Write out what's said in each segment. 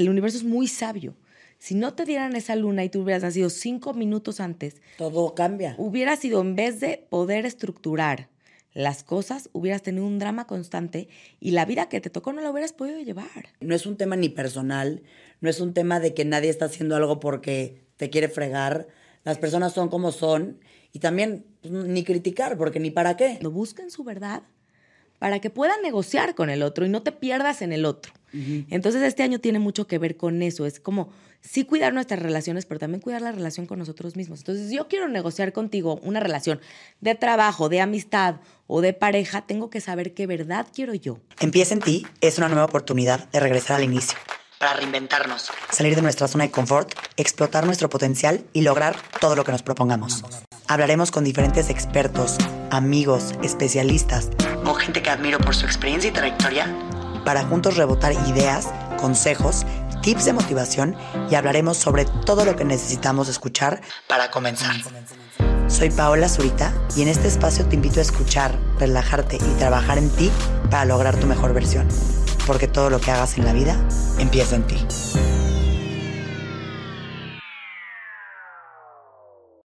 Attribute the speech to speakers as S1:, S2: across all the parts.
S1: el universo es muy sabio. Si no te dieran esa luna y tú hubieras nacido cinco minutos antes,
S2: todo cambia.
S1: Hubiera sido, en vez de poder estructurar las cosas, hubieras tenido un drama constante y la vida que te tocó no la hubieras podido llevar.
S2: No es un tema ni personal, no es un tema de que nadie está haciendo algo porque te quiere fregar. Las personas son como son y también pues, ni criticar, porque ni para qué.
S1: Lo busquen su verdad para que puedan negociar con el otro y no te pierdas en el otro. Entonces este año tiene mucho que ver con eso. Es como sí cuidar nuestras relaciones, pero también cuidar la relación con nosotros mismos. Entonces, yo quiero negociar contigo una relación de trabajo, de amistad o de pareja, tengo que saber qué verdad quiero yo.
S2: Empieza en ti es una nueva oportunidad de regresar al inicio. Para reinventarnos, salir de nuestra zona de confort, explotar nuestro potencial y lograr todo lo que nos propongamos. Hablaremos con diferentes expertos, amigos, especialistas o gente que admiro por su experiencia y trayectoria para juntos rebotar ideas, consejos tips de motivación y hablaremos sobre todo lo que necesitamos escuchar para comenzar. Soy Paola Zurita y en este espacio te invito a escuchar, relajarte y trabajar en ti para lograr tu mejor versión. Porque todo lo que hagas en la vida empieza en ti.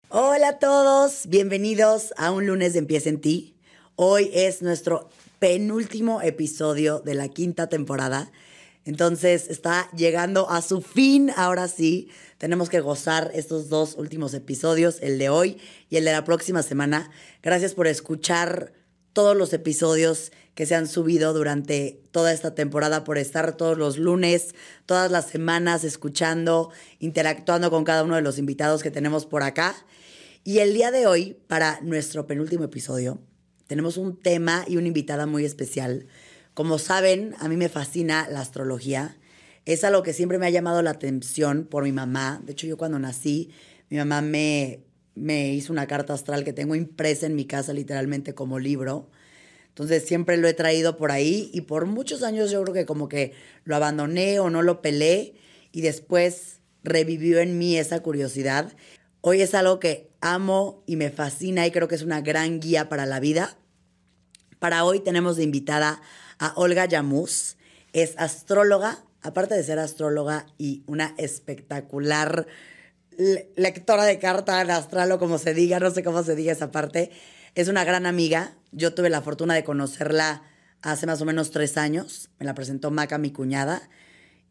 S2: Hola a todos, bienvenidos a un lunes de Empieza en ti. Hoy es nuestro penúltimo episodio de la quinta temporada entonces está llegando a su fin, ahora sí. Tenemos que gozar estos dos últimos episodios, el de hoy y el de la próxima semana. Gracias por escuchar todos los episodios que se han subido durante toda esta temporada, por estar todos los lunes, todas las semanas escuchando, interactuando con cada uno de los invitados que tenemos por acá. Y el día de hoy, para nuestro penúltimo episodio, tenemos un tema y una invitada muy especial como saben, a mí me fascina la astrología. Es algo que siempre me ha llamado la atención por mi mamá. De hecho, yo cuando nací, mi mamá me, me hizo una carta astral que tengo impresa en mi casa literalmente como libro. Entonces siempre lo he traído por ahí y por muchos años yo creo que como que lo abandoné o no lo pelé y después revivió en mí esa curiosidad. Hoy es algo que amo y me fascina y creo que es una gran guía para la vida. Para hoy tenemos de invitada a Olga Yamus. Es astróloga, aparte de ser astróloga y una espectacular lectora de carta astral o como se diga, no sé cómo se diga esa parte. Es una gran amiga. Yo tuve la fortuna de conocerla hace más o menos tres años. Me la presentó Maca, mi cuñada.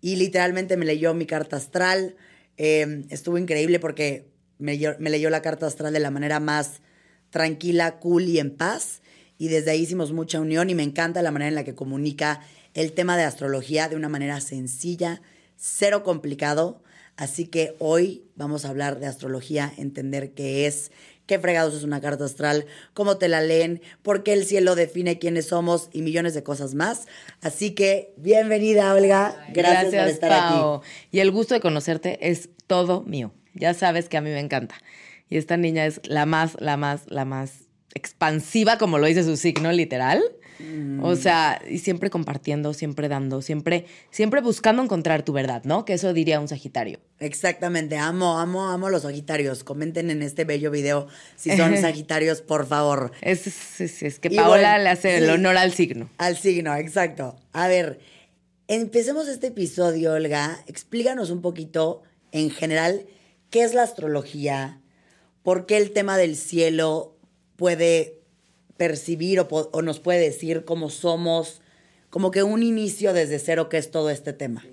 S2: Y literalmente me leyó mi carta astral. Em, estuvo increíble porque me leyó la carta astral de la manera más tranquila, cool y en paz y desde ahí hicimos mucha unión y me encanta la manera en la que comunica el tema de astrología de una manera sencilla, cero complicado. Así que hoy vamos a hablar de astrología, entender qué es, qué fregados es una carta astral, cómo te la leen, por qué el cielo define quiénes somos y millones de cosas más. Así que bienvenida, Olga. Gracias, por estar aquí.
S1: Y el gusto de conocerte es todo mío. Ya sabes que a mí me encanta. Y esta niña es la más, la más, la más expansiva, como lo dice su signo literal. Mm. O sea, y siempre compartiendo, siempre dando, siempre, siempre buscando encontrar tu verdad, ¿no? Que eso diría un Sagitario.
S2: Exactamente, amo, amo, amo los Sagitarios. Comenten en este bello video si son Sagitarios, por favor.
S1: Es, es, que Paola le hace el honor al signo.
S2: Al signo, exacto. A ver, empecemos este episodio, Olga. Explícanos un poquito, en general, qué es la astrología, por qué el tema del cielo puede percibir o, nos puede decir cómo somos, como que un inicio desde cero que es todo este tema.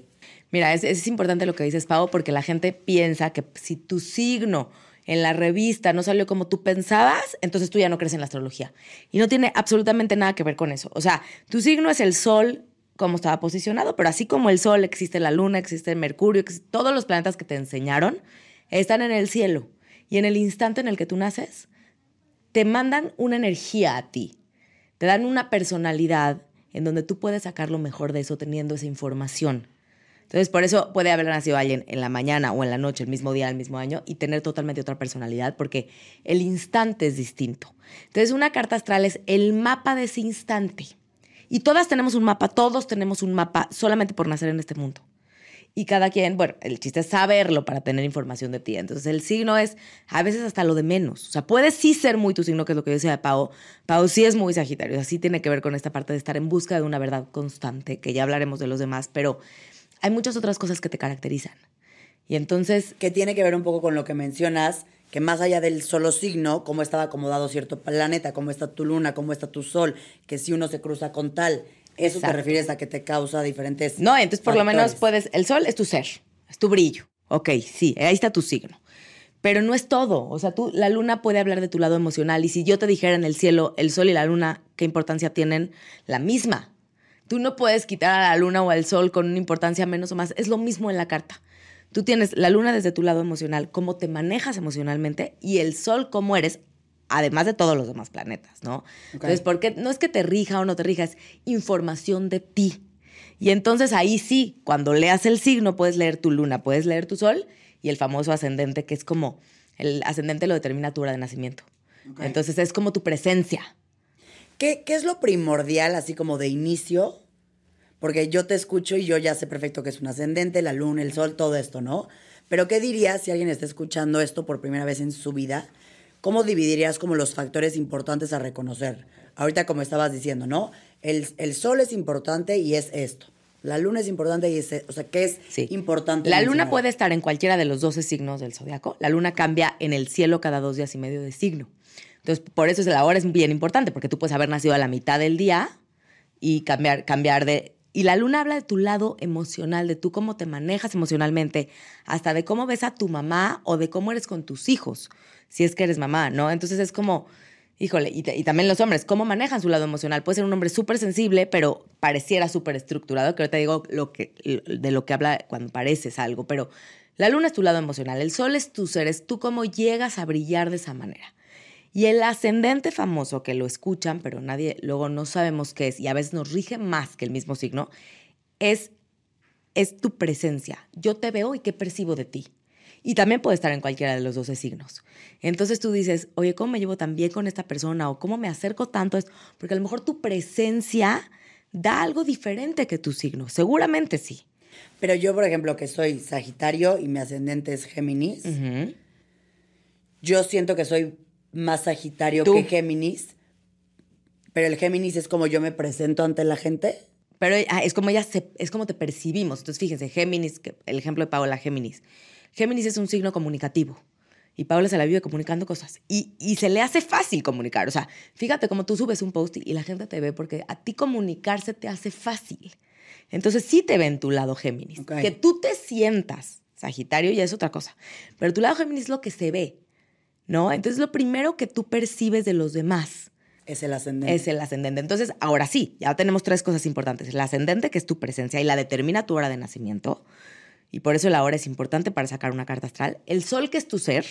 S1: Mira, es, es importante lo que dices, Pau, porque la gente piensa que si tu signo en la revista no salió como tú pensabas, entonces tú ya no crees en la astrología. Y no tiene absolutamente nada que ver con eso. O sea, tu signo es el sol, como estaba posicionado, pero así como el sol, existe la luna, existe Mercurio, todos los planetas que te enseñaron están en el cielo. Y en el instante en el que tú naces, te mandan una energía a ti, te dan una personalidad en donde tú puedes sacar lo mejor de eso teniendo esa información. Entonces, por eso puede haber nacido alguien en la mañana o en la noche, el mismo día, el mismo año, y tener totalmente otra personalidad, porque el instante es distinto. Entonces, una carta astral es el mapa de ese instante. Y todas tenemos un mapa, todos tenemos un mapa solamente por nacer en este mundo y cada quien, bueno, el chiste es saberlo para tener información de ti. Entonces, el signo es a veces hasta lo de menos. O sea, puede sí ser muy tu signo, que es lo que decía de Pau. Pau sí es muy Sagitario, así tiene que ver con esta parte de estar en busca de una verdad constante, que ya hablaremos de los demás, pero hay muchas otras cosas que te caracterizan. Y entonces...
S2: Que tiene que ver un poco con lo que mencionas, que más allá del solo signo, cómo estaba acomodado cierto planeta, cómo está tu luna, cómo está tu sol, que si uno se cruza con tal, eso te refieres a que te causa diferentes.
S1: No, entonces por lo menos puedes. El sol es tu ser, es tu brillo. Ok, sí, ahí está tu signo. Pero no es todo. O sea, tú, la luna puede hablar de tu lado emocional. Y si yo te dijera en el cielo, el sol y la luna, ¿qué importancia tienen? La misma. Tú no puedes quitar a la luna o al sol con una importancia menos o más. Es lo mismo en la carta. Tú tienes la luna desde tu lado emocional, cómo te manejas emocionalmente, y el sol, cómo eres, además de todos los demás planetas, ¿no? Entonces, porque no es que te rija o no te rija, es información de ti. Y entonces ahí sí, cuando leas el signo, puedes leer tu luna, puedes leer tu sol y el famoso ascendente, que es como, el ascendente lo determina tu hora de nacimiento. Entonces es como tu presencia.
S2: ¿Qué, ¿Qué es lo primordial, así como de inicio? Porque yo te escucho y yo ya sé perfecto que es un ascendente, la luna, el sol, todo esto, ¿no? Pero ¿qué dirías si alguien está escuchando esto por primera vez en su vida? ¿Cómo dividirías como los factores importantes a reconocer? Ahorita como estabas diciendo, ¿no? El, el sol es importante y es esto. La luna es importante y es, o sea, ¿qué es importante?
S1: La luna puede estar en cualquiera de los 12 signos del zodiaco. La luna cambia en el cielo cada dos días y medio de signo. Entonces, por eso la hora es bien importante, porque tú puedes haber nacido a la mitad del día y cambiar, cambiar de... Y la luna habla de tu lado emocional, de tú cómo te manejas emocionalmente, hasta de cómo ves a tu mamá o de cómo eres con tus hijos, si es que eres mamá, ¿no? Entonces es como híjole, y, también los hombres, ¿cómo manejan su lado emocional? Puede ser un hombre súper sensible, pero pareciera súper estructurado, que ahorita digo lo que, de lo que habla cuando pareces algo, pero la luna es tu lado emocional, el sol es tu ser, es tú cómo llegas a brillar de esa manera. Y el ascendente famoso, que lo escuchan, pero nadie, luego no sabemos qué es, y a veces nos rige más que el mismo signo, es, es tu presencia. Yo te veo y qué percibo de ti. Y también puede estar en cualquiera de los 12 signos. Entonces tú dices, oye, ¿cómo me llevo tan bien con esta persona? ¿O cómo me acerco tanto? Porque a lo mejor tu presencia da algo diferente que tu signo. Seguramente sí.
S2: Pero yo, por ejemplo, que soy Sagitario y mi ascendente es Géminis, yo siento que soy más Sagitario que Géminis. Pero el Géminis es como yo me presento ante la gente.
S1: Pero ah, es como ella es como te percibimos. Entonces, fíjense, Géminis, el ejemplo de Paola Géminis. Géminis es un signo comunicativo. Y Paula se la vive comunicando cosas. Y, se le hace fácil comunicar. O sea, fíjate cómo tú subes un post y la gente te ve porque a ti comunicarse te hace fácil. Entonces sí te ve en tu lado Géminis. Que tú te sientas Sagitario ya es otra cosa. Pero tu lado Géminis es lo que se ve. ¿No? Entonces lo primero que tú percibes de los demás.
S2: Es el ascendente.
S1: Es el ascendente. Entonces, ahora sí, ya tenemos tres cosas importantes. El ascendente, que es tu presencia y la determina tu hora de nacimiento y por eso la hora es importante para sacar una carta astral. El sol, que es tu ser,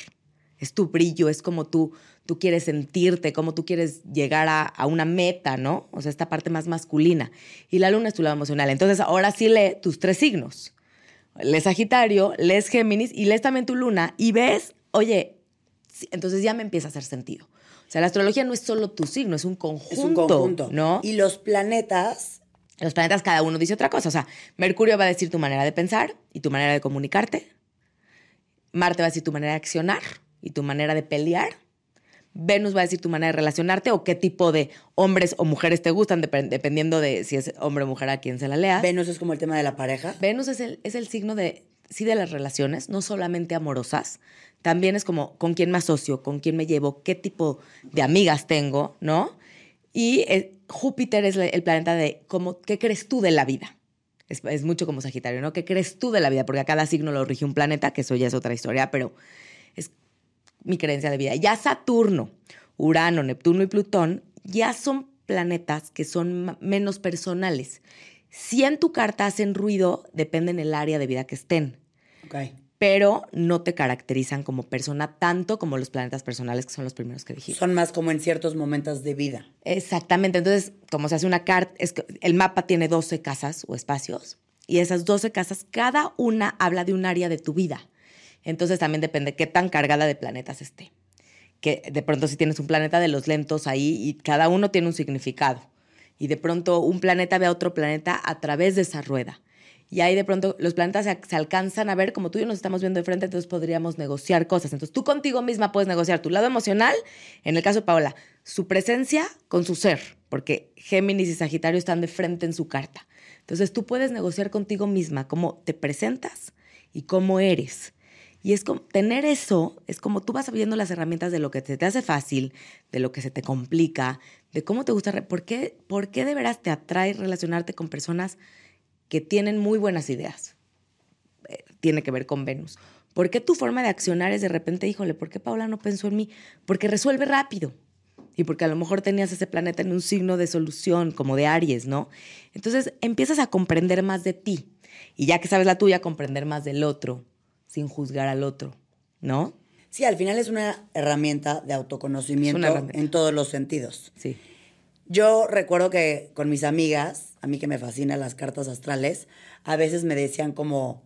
S1: es tu brillo, es como tú, tú quieres sentirte, como tú quieres llegar a, una meta, ¿no? O sea, esta parte más masculina. Y la luna es tu lado emocional. Entonces, ahora sí lee tus tres signos. Lees Sagitario, lees Géminis y lees también tu luna y ves, oye, entonces ya me empieza a hacer sentido. O sea, la astrología no es solo tu signo, es un conjunto. Es un conjunto. ¿no?
S2: Y los planetas
S1: los planetas cada uno dice otra cosa. O sea, Mercurio va a decir tu manera de pensar y tu manera de comunicarte. Marte va a decir tu manera de accionar y tu manera de pelear. Venus va a decir tu manera de relacionarte o qué tipo de hombres o mujeres te gustan, dependiendo de si es hombre o mujer a quien se la lea.
S2: Venus es como el tema de la pareja.
S1: Venus es el, es el signo de, sí, de las relaciones, no solamente amorosas. También es como con quién me asocio, con quién me llevo, qué tipo de amigas tengo, ¿no? Y eh, Júpiter es el planeta de cómo, qué crees tú de la vida. Es, mucho como Sagitario, ¿no? ¿Qué crees tú de la vida? Porque a cada signo lo rige un planeta, que eso ya es otra historia, pero es mi creencia de vida. Ya Saturno, Urano, Neptuno y Plutón ya son planetas que son menos personales. Si en tu carta hacen ruido, depende en el área de vida que estén.
S2: Okay
S1: pero no te caracterizan como persona tanto como los planetas personales, que son los primeros que dijimos.
S2: Son más como en ciertos momentos de vida.
S1: Exactamente. Entonces, como se hace una carta, es que el mapa tiene 12 casas o espacios, y esas 12 casas, cada una habla de un área de tu vida. Entonces, también depende qué tan cargada de planetas esté. Que de pronto, si tienes un planeta de los lentos ahí, y cada uno tiene un significado. Y de pronto, un planeta ve a otro planeta a través de esa rueda y ahí de pronto los planetas se, alcanzan a ver como tú y yo nos estamos viendo de frente, entonces podríamos negociar cosas. Entonces tú contigo misma puedes negociar tu lado emocional, en el caso de Paola, su presencia con su ser, porque Géminis y Sagitario están de frente en su carta. Entonces tú puedes negociar contigo misma cómo te presentas y cómo eres. Y es como tener eso, es como tú vas viendo las herramientas de lo que te, te hace fácil, de lo que se te complica, de cómo te gusta, por qué, por qué de veras te atrae relacionarte con personas que tienen muy buenas ideas. Eh, tiene que ver con Venus. ¿Por qué tu forma de accionar es de repente, híjole, ¿por qué Paula no pensó en mí? Porque resuelve rápido. Y porque a lo mejor tenías ese planeta en un signo de solución, como de Aries, ¿no? Entonces empiezas a comprender más de ti. Y ya que sabes la tuya, comprender más del otro, sin juzgar al otro, ¿no?
S2: Sí, al final es una herramienta de autoconocimiento en todos los sentidos.
S1: Sí.
S2: Yo recuerdo que con mis amigas, a mí que me fascinan las cartas astrales, a veces me decían como,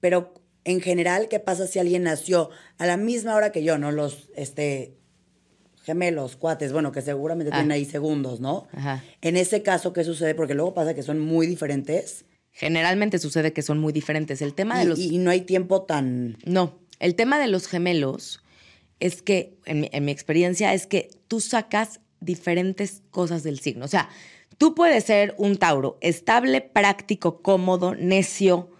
S2: pero en general, ¿qué pasa si alguien nació a la misma hora que yo, no? Los este, gemelos, cuates, bueno, que seguramente tienen ah. ahí segundos, ¿no?
S1: Ajá.
S2: En ese caso, ¿qué sucede? Porque luego pasa que son muy diferentes.
S1: Generalmente sucede que son muy diferentes. El tema de los...
S2: Y no hay tiempo tan...
S1: No, el tema de los gemelos es que, en mi, experiencia, es que tú sacas diferentes cosas del signo. O sea, tú puedes ser un Tauro, estable, práctico, cómodo, necio,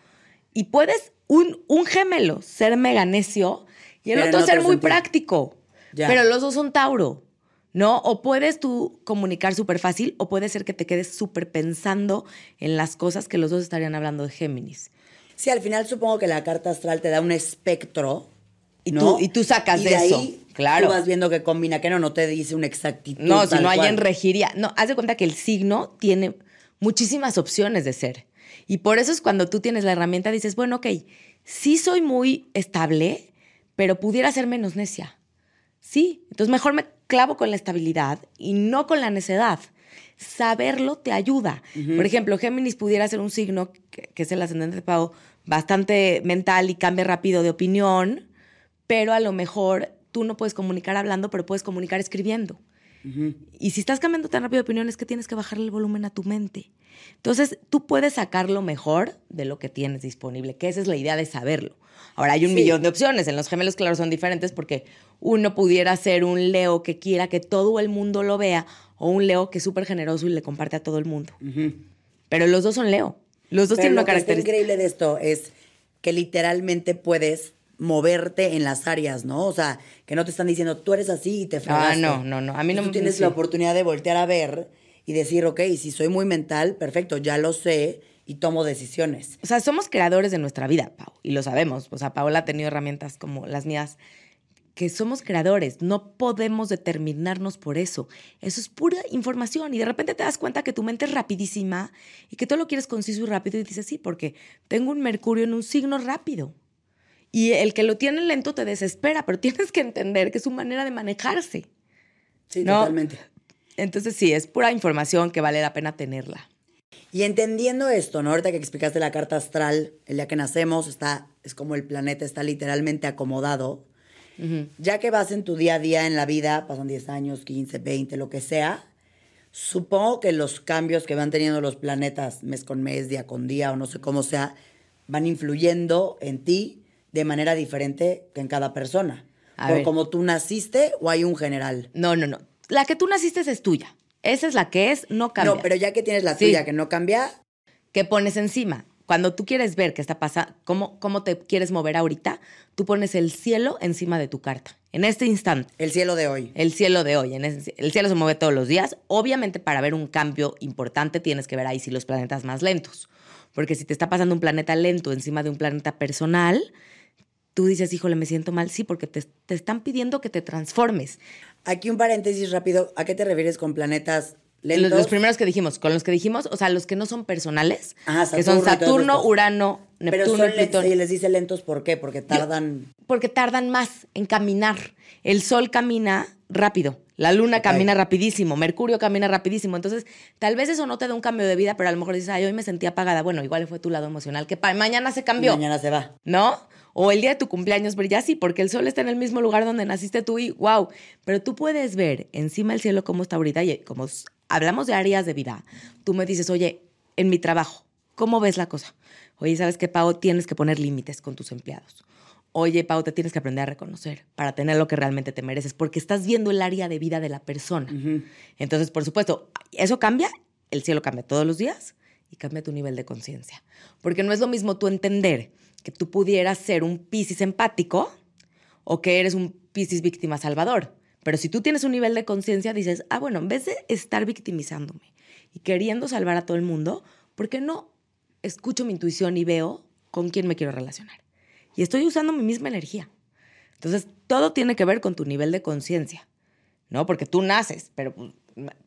S1: y puedes un, un gemelo ser mega necio y el otro ser muy práctico. Pero los dos son Tauro. ¿no? O puedes tú comunicar súper fácil o puede ser que te quedes súper pensando en las cosas que los dos estarían hablando de Géminis.
S2: Sí, al final supongo que la carta astral te da un espectro.
S1: Y, tú, y tú sacas de, eso. Ahí claro.
S2: Tú vas viendo que combina, que no, no te dice una exactitud.
S1: No, si no hay en regiría. No, haz de cuenta que el signo tiene muchísimas opciones de ser. Y por eso es cuando tú tienes la herramienta, dices, bueno, ok, sí soy muy estable, pero pudiera ser menos necia. Sí, entonces mejor me clavo con la estabilidad y no con la necedad. Saberlo te ayuda. Por ejemplo, Géminis pudiera ser un signo, que, es el ascendente de Pau, bastante mental y cambia rápido de opinión, pero a lo mejor tú no puedes comunicar hablando, pero puedes comunicar escribiendo. Y si estás cambiando tan rápido de opinión, es que tienes que bajarle el volumen a tu mente. Entonces, tú puedes sacar lo mejor de lo que tienes disponible, que esa es la idea de saberlo. Ahora, hay un millón de opciones. En los gemelos, claro, son diferentes porque uno pudiera ser un Leo que quiera que todo el mundo lo vea o un Leo que es súper generoso y le comparte a todo el mundo. Pero los dos son Leo. Los dos tienen una característica.
S2: Lo increíble de esto es que literalmente puedes moverte en las áreas, ¿no? O sea, que no te están diciendo, tú eres así y te fregaste.
S1: Ah, no, no, no. A mí no
S2: Tú tienes la oportunidad de voltear a ver y decir, ok, si soy muy mental, perfecto, ya lo sé y tomo decisiones.
S1: O sea, somos creadores de nuestra vida, Pau, y lo sabemos. O sea, Paola ha tenido herramientas como las mías que somos creadores, no podemos determinarnos por eso. Eso es pura información y de repente te das cuenta que tu mente es rapidísima y que todo lo quieres conciso y rápido y dices, sí, porque tengo un Mercurio en un signo rápido. Y el que lo tiene lento te desespera, pero tienes que entender que es su manera de manejarse.
S2: Sí, totalmente.
S1: Entonces sí, es pura información que vale la pena tenerla.
S2: Y entendiendo esto, ¿no? Ahorita que explicaste la carta astral, el día que nacemos, está, es como el planeta está literalmente acomodado ya que vas en tu día a día en la vida, pasan 10 años, 15, 20, lo que sea, supongo que los cambios que van teniendo los planetas mes con mes, día con día, o no sé cómo sea, van influyendo en ti de manera diferente que en cada persona. ¿Por como tú naciste o hay un general?
S1: No, no, no. La que tú naciste es tuya. Esa es la que es, no cambia.
S2: No, pero ya que tienes la tuya que no cambia.
S1: ¿Qué pones encima? Cuando tú quieres ver qué está pasando, cómo, cómo te quieres mover ahorita, tú pones el cielo encima de tu carta. En este instante.
S2: El cielo de hoy.
S1: El cielo de hoy. En el cielo se mueve todos los días. Obviamente, para ver un cambio importante, tienes que ver ahí si los planetas más lentos. Porque si te está pasando un planeta lento encima de un planeta personal, tú dices, híjole, me siento mal. Sí, porque te, te están pidiendo que te transformes.
S2: Aquí un paréntesis rápido. ¿A qué te refieres con planetas
S1: los, primeros que dijimos, con los que dijimos, o sea, los que no son personales, que son Saturno, Urano, Neptuno,
S2: Pero Plutón. Y les dice lentos, ¿por qué? Porque tardan...
S1: porque tardan más en caminar. El Sol camina rápido, la Luna camina rapidísimo, Mercurio camina rapidísimo. Entonces, tal vez eso no te da un cambio de vida, pero a lo mejor dices, ay, hoy me sentí apagada. Bueno, igual fue tu lado emocional, que mañana se cambió.
S2: Mañana se va.
S1: ¿No? O el día de tu cumpleaños brilla así, porque el sol está en el mismo lugar donde naciste tú y wow. Pero tú puedes ver encima del cielo cómo está ahorita y como hablamos de áreas de vida, tú me dices, oye, en mi trabajo, ¿cómo ves la cosa? Oye, ¿sabes qué, Pau? Tienes que poner límites con tus empleados. Oye, Pau, te tienes que aprender a reconocer para tener lo que realmente te mereces, porque estás viendo el área de vida de la persona. Entonces, por supuesto, eso cambia, el cielo cambia todos los días y cambia tu nivel de conciencia. Porque no es lo mismo tú entender que tú pudieras ser un Piscis empático o que eres un Piscis víctima salvador. Pero si tú tienes un nivel de conciencia, dices, ah, bueno, en vez de estar victimizándome y queriendo salvar a todo el mundo, ¿por qué no escucho mi intuición y veo con quién me quiero relacionar? Y estoy usando mi misma energía. Entonces, todo tiene que ver con tu nivel de conciencia, ¿no? Porque tú naces, pero,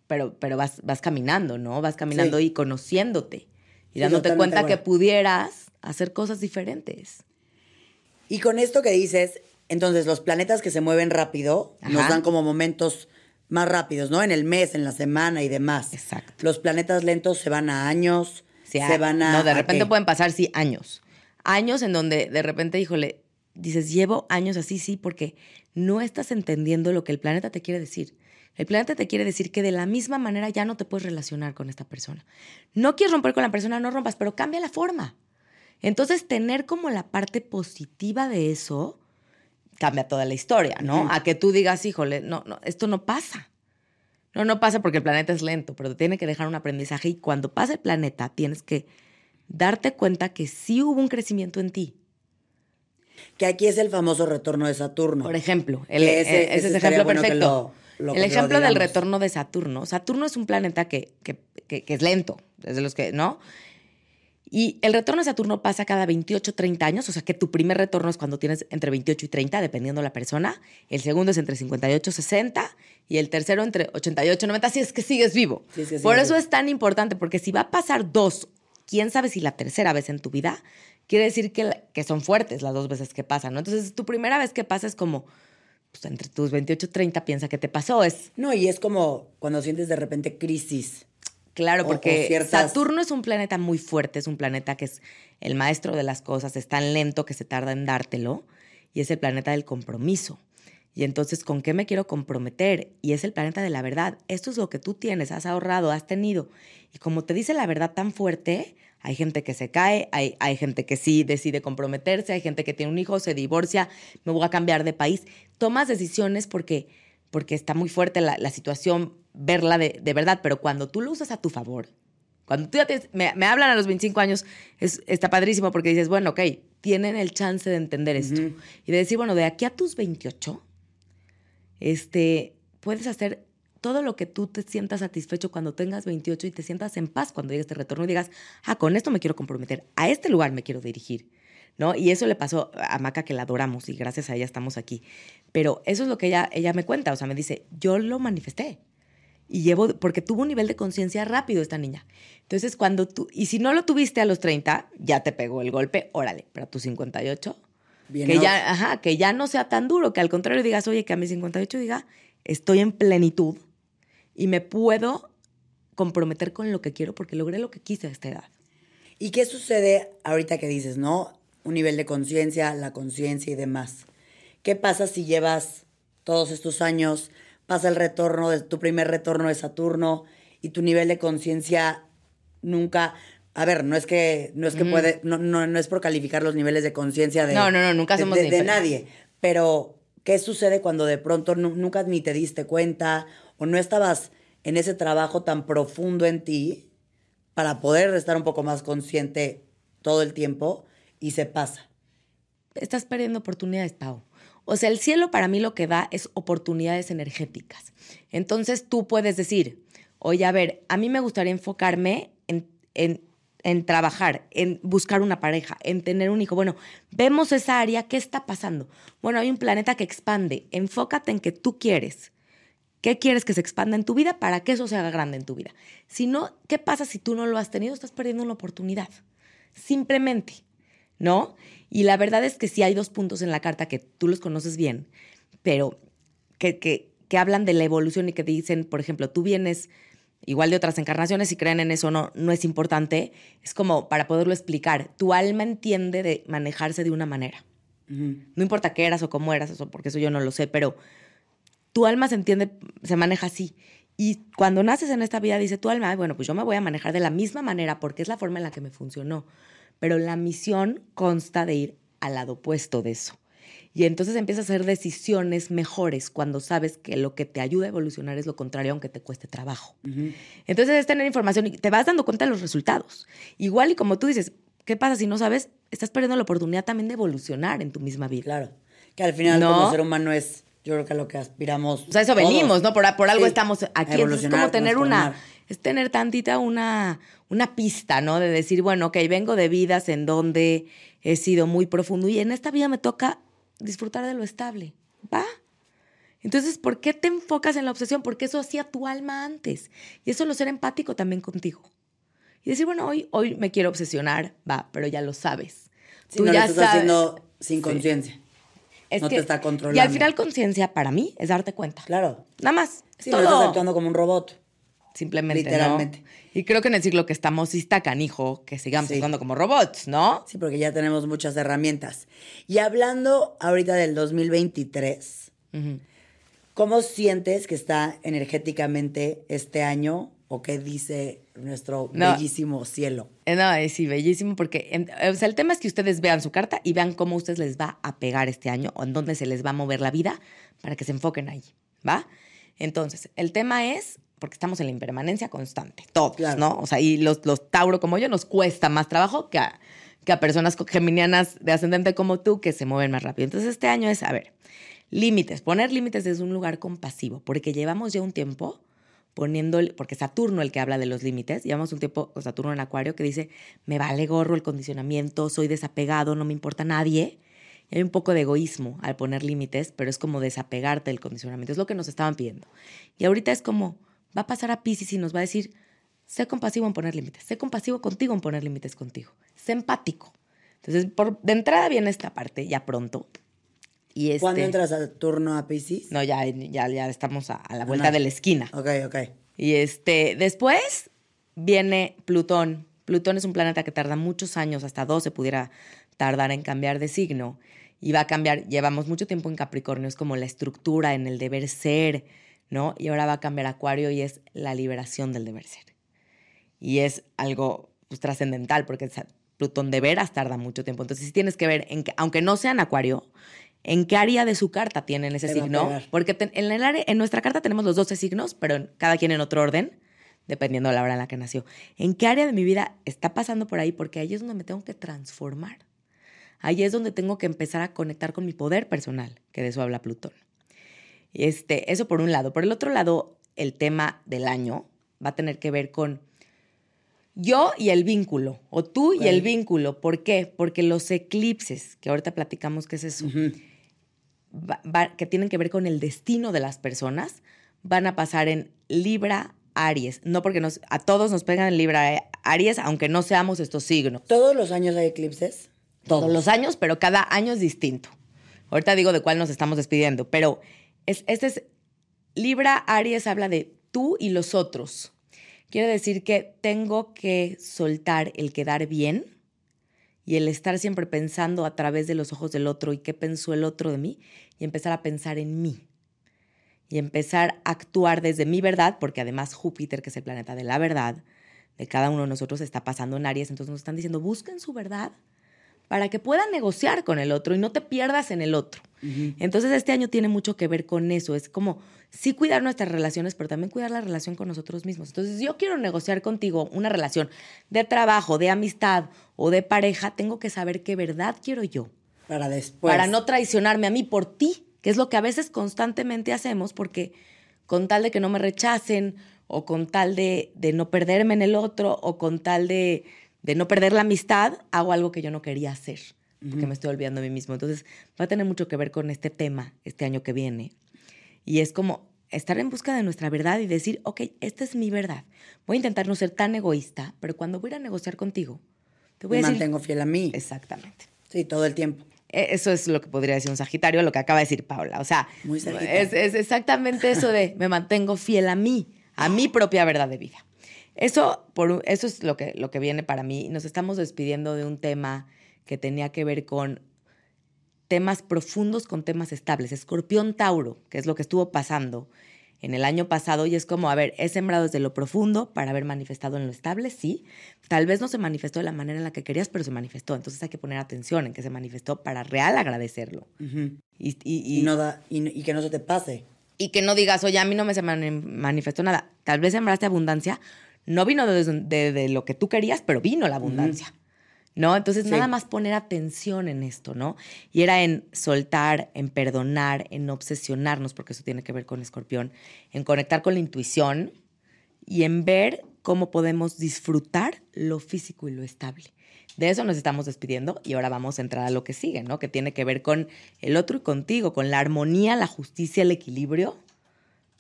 S1: pero, pero vas, vas caminando, ¿no? Vas caminando y conociéndote y dándote cuenta que pudieras hacer cosas diferentes.
S2: Y con esto que dices, entonces los planetas que se mueven rápido nos dan como momentos más rápidos, ¿no? En el mes, en la semana y demás.
S1: Exacto.
S2: Los planetas lentos se van a años, se van a...
S1: No, de repente pueden pasar, sí, años. Años en donde de repente, híjole, dices, llevo años así, sí, porque no estás entendiendo lo que el planeta te quiere decir. El planeta te quiere decir que de la misma manera ya no te puedes relacionar con esta persona. No quieres romper con la persona, no rompas, pero cambia la forma. Entonces, tener como la parte positiva de eso cambia toda la historia, ¿no? A que tú digas, híjole, no, no, esto no pasa. No, no pasa porque el planeta es lento, pero te tiene que dejar un aprendizaje y cuando pasa el planeta tienes que darte cuenta que sí hubo un crecimiento en ti.
S2: Que aquí es el famoso retorno de Saturno.
S1: Por ejemplo, ese, es el ejemplo perfecto el ejemplo del retorno de Saturno. Saturno es un planeta que, es lento, desde los que, ¿no? Y el retorno de Saturno pasa cada 28, 30 años, o sea que tu primer retorno es cuando tienes entre 28 y 30, dependiendo de la persona. El segundo es entre 58 y 60 y el tercero entre 88 y 90, si es que sigues vivo. Por eso es tan importante, porque si va a pasar dos, quién sabe si la tercera vez en tu vida, quiere decir que, que son fuertes las dos veces que pasan, ¿no? Entonces, tu primera vez que pasa es como pues, entre tus 28 y 30 piensa que te pasó. Es...
S2: No, y es como cuando sientes de repente crisis.
S1: Claro, porque Saturno es un planeta muy fuerte, es un planeta que es el maestro de las cosas, es tan lento que se tarda en dártelo, y es el planeta del compromiso. Y entonces, ¿con qué me quiero comprometer? Y es el planeta de la verdad. Esto es lo que tú tienes, has ahorrado, has tenido. Y como te dice la verdad tan fuerte, hay gente que se cae, hay, hay gente que sí decide comprometerse, hay gente que tiene un hijo, se divorcia, me voy a cambiar de país. Tomas decisiones porque, porque está muy fuerte la, situación, verla de, verdad, pero cuando tú lo usas a tu favor, cuando tú ya me, hablan a los 25 años, es, está padrísimo porque dices, bueno, ok, tienen el chance de entender esto. Y de decir, bueno, de aquí a tus 28, este, puedes hacer todo lo que tú te sientas satisfecho cuando tengas 28 y te sientas en paz cuando llegue este retorno y digas, ah, con esto me quiero comprometer, a este lugar me quiero dirigir. ¿No? Y eso le pasó a Maca, que la adoramos y gracias a ella estamos aquí. Pero eso es lo que ella, ella me cuenta, o sea, me dice, yo lo manifesté. Y llevo, porque tuvo un nivel de conciencia rápido esta niña. Entonces, cuando tú, y si no lo tuviste a los 30, ya te pegó el golpe, órale, pero a tus 58, que, ya, ajá, que ya no sea tan duro, que al contrario digas, oye, que a mis 58 diga, estoy en plenitud, y me puedo comprometer con lo que quiero porque logré lo que quise a esta edad.
S2: ¿Y qué sucede ahorita que dices, no? Un nivel de conciencia, la conciencia y demás. ¿Qué pasa si llevas todos estos años, pasa el retorno, de tu primer retorno de Saturno y tu nivel de conciencia nunca... A ver, no es que, no es que puede, no, no, no, es por calificar los niveles de conciencia de...
S1: No, no, no, nunca somos
S2: de, de, nadie. Pero, ¿qué sucede cuando de pronto nunca ni te diste cuenta o no estabas en ese trabajo tan profundo en ti para poder estar un poco más consciente todo el tiempo y se pasa.
S1: Estás perdiendo oportunidades, Pau. O sea, el cielo para mí lo que da es oportunidades energéticas. Entonces tú puedes decir, oye, a ver, a mí me gustaría enfocarme en, en, en, trabajar, en buscar una pareja, en tener un hijo. Bueno, vemos esa área, ¿qué está pasando? Bueno, hay un planeta que expande, enfócate en que tú quieres. ¿Qué quieres que se expanda en tu vida para que eso se haga grande en tu vida? Si no, ¿qué pasa si tú no lo has tenido? Estás perdiendo una oportunidad. Simplemente, ¿no? Y la verdad es que sí hay dos puntos en la carta que tú los conoces bien, pero que, que, que hablan de la evolución y que dicen, por ejemplo, tú vienes igual de otras encarnaciones y creen en eso no, no es importante. Es como para poderlo explicar. Tu alma entiende de manejarse de una manera. No importa qué eras o cómo eras, eso, porque eso yo no lo sé, pero tu alma se entiende, se maneja así. Y cuando naces en esta vida, dice tu alma, bueno, pues yo me voy a manejar de la misma manera porque es la forma en la que me funcionó. Pero la misión consta de ir al lado opuesto de eso. Y entonces empiezas a hacer decisiones mejores cuando sabes que lo que te ayuda a evolucionar es lo contrario, aunque te cueste trabajo. Entonces es tener información y te vas dando cuenta de los resultados. Igual y como tú dices, ¿qué pasa si no sabes? Estás perdiendo la oportunidad también de evolucionar en tu misma vida.
S2: Claro. Que al final
S1: ¿No?
S2: como ser humano es, yo creo que a lo que aspiramos.
S1: O sea, eso
S2: todos.
S1: venimos, ¿no? Por, por algo
S2: Sí,
S1: estamos aquí. Es como tener una. Es tener tantita una, una pista, ¿no? De decir, bueno, ok, vengo de vidas en donde he sido muy profundo y en esta vida me toca disfrutar de lo estable, ¿va? Entonces, ¿por qué te enfocas en la obsesión? Porque eso hacía tu alma antes. Y eso es lo ser empático también contigo. Y decir, bueno, hoy, hoy me quiero obsesionar, va, pero ya lo sabes.
S2: Sí,
S1: Tú
S2: no
S1: ya
S2: lo estás
S1: sabes.
S2: haciendo sin
S1: Sí.
S2: conciencia.
S1: Es
S2: no te está controlando.
S1: Y al final, conciencia para mí es darte cuenta.
S2: Claro.
S1: Nada más. Es
S2: Sí, no
S1: todo.
S2: estás actuando como un robot.
S1: Simplemente.
S2: Literalmente.
S1: ¿no? Y creo que en el siglo que estamos sí está canijo que sigamos
S2: Sí.
S1: actuando como robots, ¿no?
S2: Sí, porque ya tenemos muchas herramientas. Y hablando ahorita del 2023,
S1: Ujú.
S2: ¿cómo sientes que está energéticamente este año o qué dice nuestro
S1: No.
S2: bellísimo cielo?
S1: Eh, No, es sí, bellísimo, porque en- o sea, el tema es que ustedes vean su carta y vean cómo a ustedes les va a pegar este año o en dónde se les va a mover la vida para que se enfoquen ahí, ¿va? Entonces, el tema es, porque estamos en la impermanencia constante, todos,
S2: Claro.
S1: ¿no? O sea, y los, los Tauro como yo nos cuesta más trabajo que a, que a personas geminianas de ascendente como tú que se mueven más rápido. Entonces, este año es, a ver, límites, poner límites desde un lugar compasivo, porque llevamos ya un tiempo poniendo, el- porque Saturno el que habla de los límites, llevamos un tiempo Saturno en Acuario que dice, me vale gorro el condicionamiento, soy desapegado, no me importa nadie. Y hay un poco de egoísmo al poner límites, pero es como desapegarte del condicionamiento, es lo que nos estaban pidiendo. Y ahorita es como, va a pasar a Pisces y nos va a decir, sé compasivo en poner límites, sé compasivo contigo en poner límites contigo, sé empático. Entonces, por, de entrada viene esta parte, ya pronto. Y este,
S2: ¿Cuándo entras Saturno a Pisces?
S1: No, ya, ya, ya estamos a, a la vuelta de la esquina.
S2: Ok, ok.
S1: Y este, después viene Plutón. Plutón es un planeta que tarda muchos años, hasta 12 pudiera tardar en cambiar de signo. Y va a cambiar, llevamos mucho tiempo en Capricornio, es como la estructura, en el deber ser, ¿no? Y ahora va a cambiar a Acuario y es la liberación del deber ser. Y es algo pues, trascendental porque Plutón de veras tarda mucho tiempo. Entonces sí tienes que ver, en que, aunque no sea en Acuario, en qué área de su carta tienen ese signo. Porque ten- en, el área- en nuestra carta tenemos los 12 signos, pero en- cada quien en otro orden, dependiendo de la hora en la que nació. ¿En qué área de mi vida está pasando por ahí? Porque ahí es donde me tengo que transformar. Ahí es donde tengo que empezar a conectar con mi poder personal, que de eso habla Plutón. Este, eso por un lado. Por el otro lado, el tema del año va a tener que ver con yo y el vínculo, o tú y el vínculo. ¿Por qué? Porque los eclipses, que ahorita platicamos qué es eso,
S2: Ujú.
S1: va- va- que tienen que ver con el destino de las personas, van a pasar en Libra, Aries. No porque nos, a todos nos pegan en Libra, eh, Aries, aunque no seamos estos signos.
S2: ¿Todos los años hay eclipses?
S1: Todos los años, pero cada año es distinto. Ahorita digo de cuál nos estamos despidiendo, pero es, este es Libra, Aries habla de tú y los otros. Quiere decir que tengo que soltar el quedar bien y el estar siempre pensando a través de los ojos del otro y qué pensó el otro de mí y empezar a pensar en mí. Y empezar a actuar desde mi verdad, porque además Júpiter, que es el planeta de la verdad, de cada uno de nosotros está pasando en Aries, entonces nos están diciendo, busquen su verdad para que puedan negociar con el otro y no te pierdas en el otro. Entonces este año tiene mucho que ver con eso, es como sí cuidar nuestras relaciones, pero también cuidar la relación con nosotros mismos. Entonces yo quiero negociar contigo una relación de trabajo, de amistad o de pareja, tengo que saber qué verdad quiero yo
S2: Para después.
S1: para no traicionarme a mí por ti, que es lo que a veces constantemente hacemos, porque con tal de que no me rechacen, o con tal de, de no perderme en el otro, o con tal de, de no perder la amistad, hago algo que yo no quería hacer, porque me estoy olvidando de mí mismo. Entonces, va a tener mucho que ver con este tema este año que viene. Y es como estar en busca de nuestra verdad y decir, ok, esta es mi verdad. Voy a intentar no ser tan egoísta, pero cuando voy a negociar contigo, te voy
S2: Me
S1: a decir...
S2: mantengo fiel a mí.
S1: Exactamente.
S2: Sí, todo el tiempo.
S1: E- Eso es lo que podría decir un Sagitario, lo que acaba de decir Paula. O sea,
S2: Muy
S1: es, es exactamente eso de me mantengo fiel a mí, a mi propia verdad de vida. Eso, por, eso es lo que, lo que viene para mí. Nos estamos despidiendo de un tema que tenía que ver con temas profundos con temas estables. Escorpión Tauro, que es lo que estuvo pasando en el año pasado y es como, a ver, he sembrado desde lo profundo para haber manifestado en lo estable, sí. Tal vez no se manifestó de la manera en la que querías, pero se manifestó. Entonces hay que poner atención en que se manifestó para real agradecerlo. y, y,
S2: no da, y, que no se te pase.
S1: Y que no digas, oye, a mí no me se manifestó nada. Tal vez sembraste abundancia, no vino de, lo que tú querías, pero vino la abundancia. ¿no? Entonces, nada más poner atención en esto, ¿no? Y era en soltar, en perdonar, en obsesionarnos, porque eso tiene que ver con escorpión, en conectar con la intuición y en ver cómo podemos disfrutar lo físico y lo estable. De eso nos estamos despidiendo y ahora vamos a entrar a lo que sigue, ¿no? Que tiene que ver con el otro y contigo, con la armonía, la justicia, el equilibrio,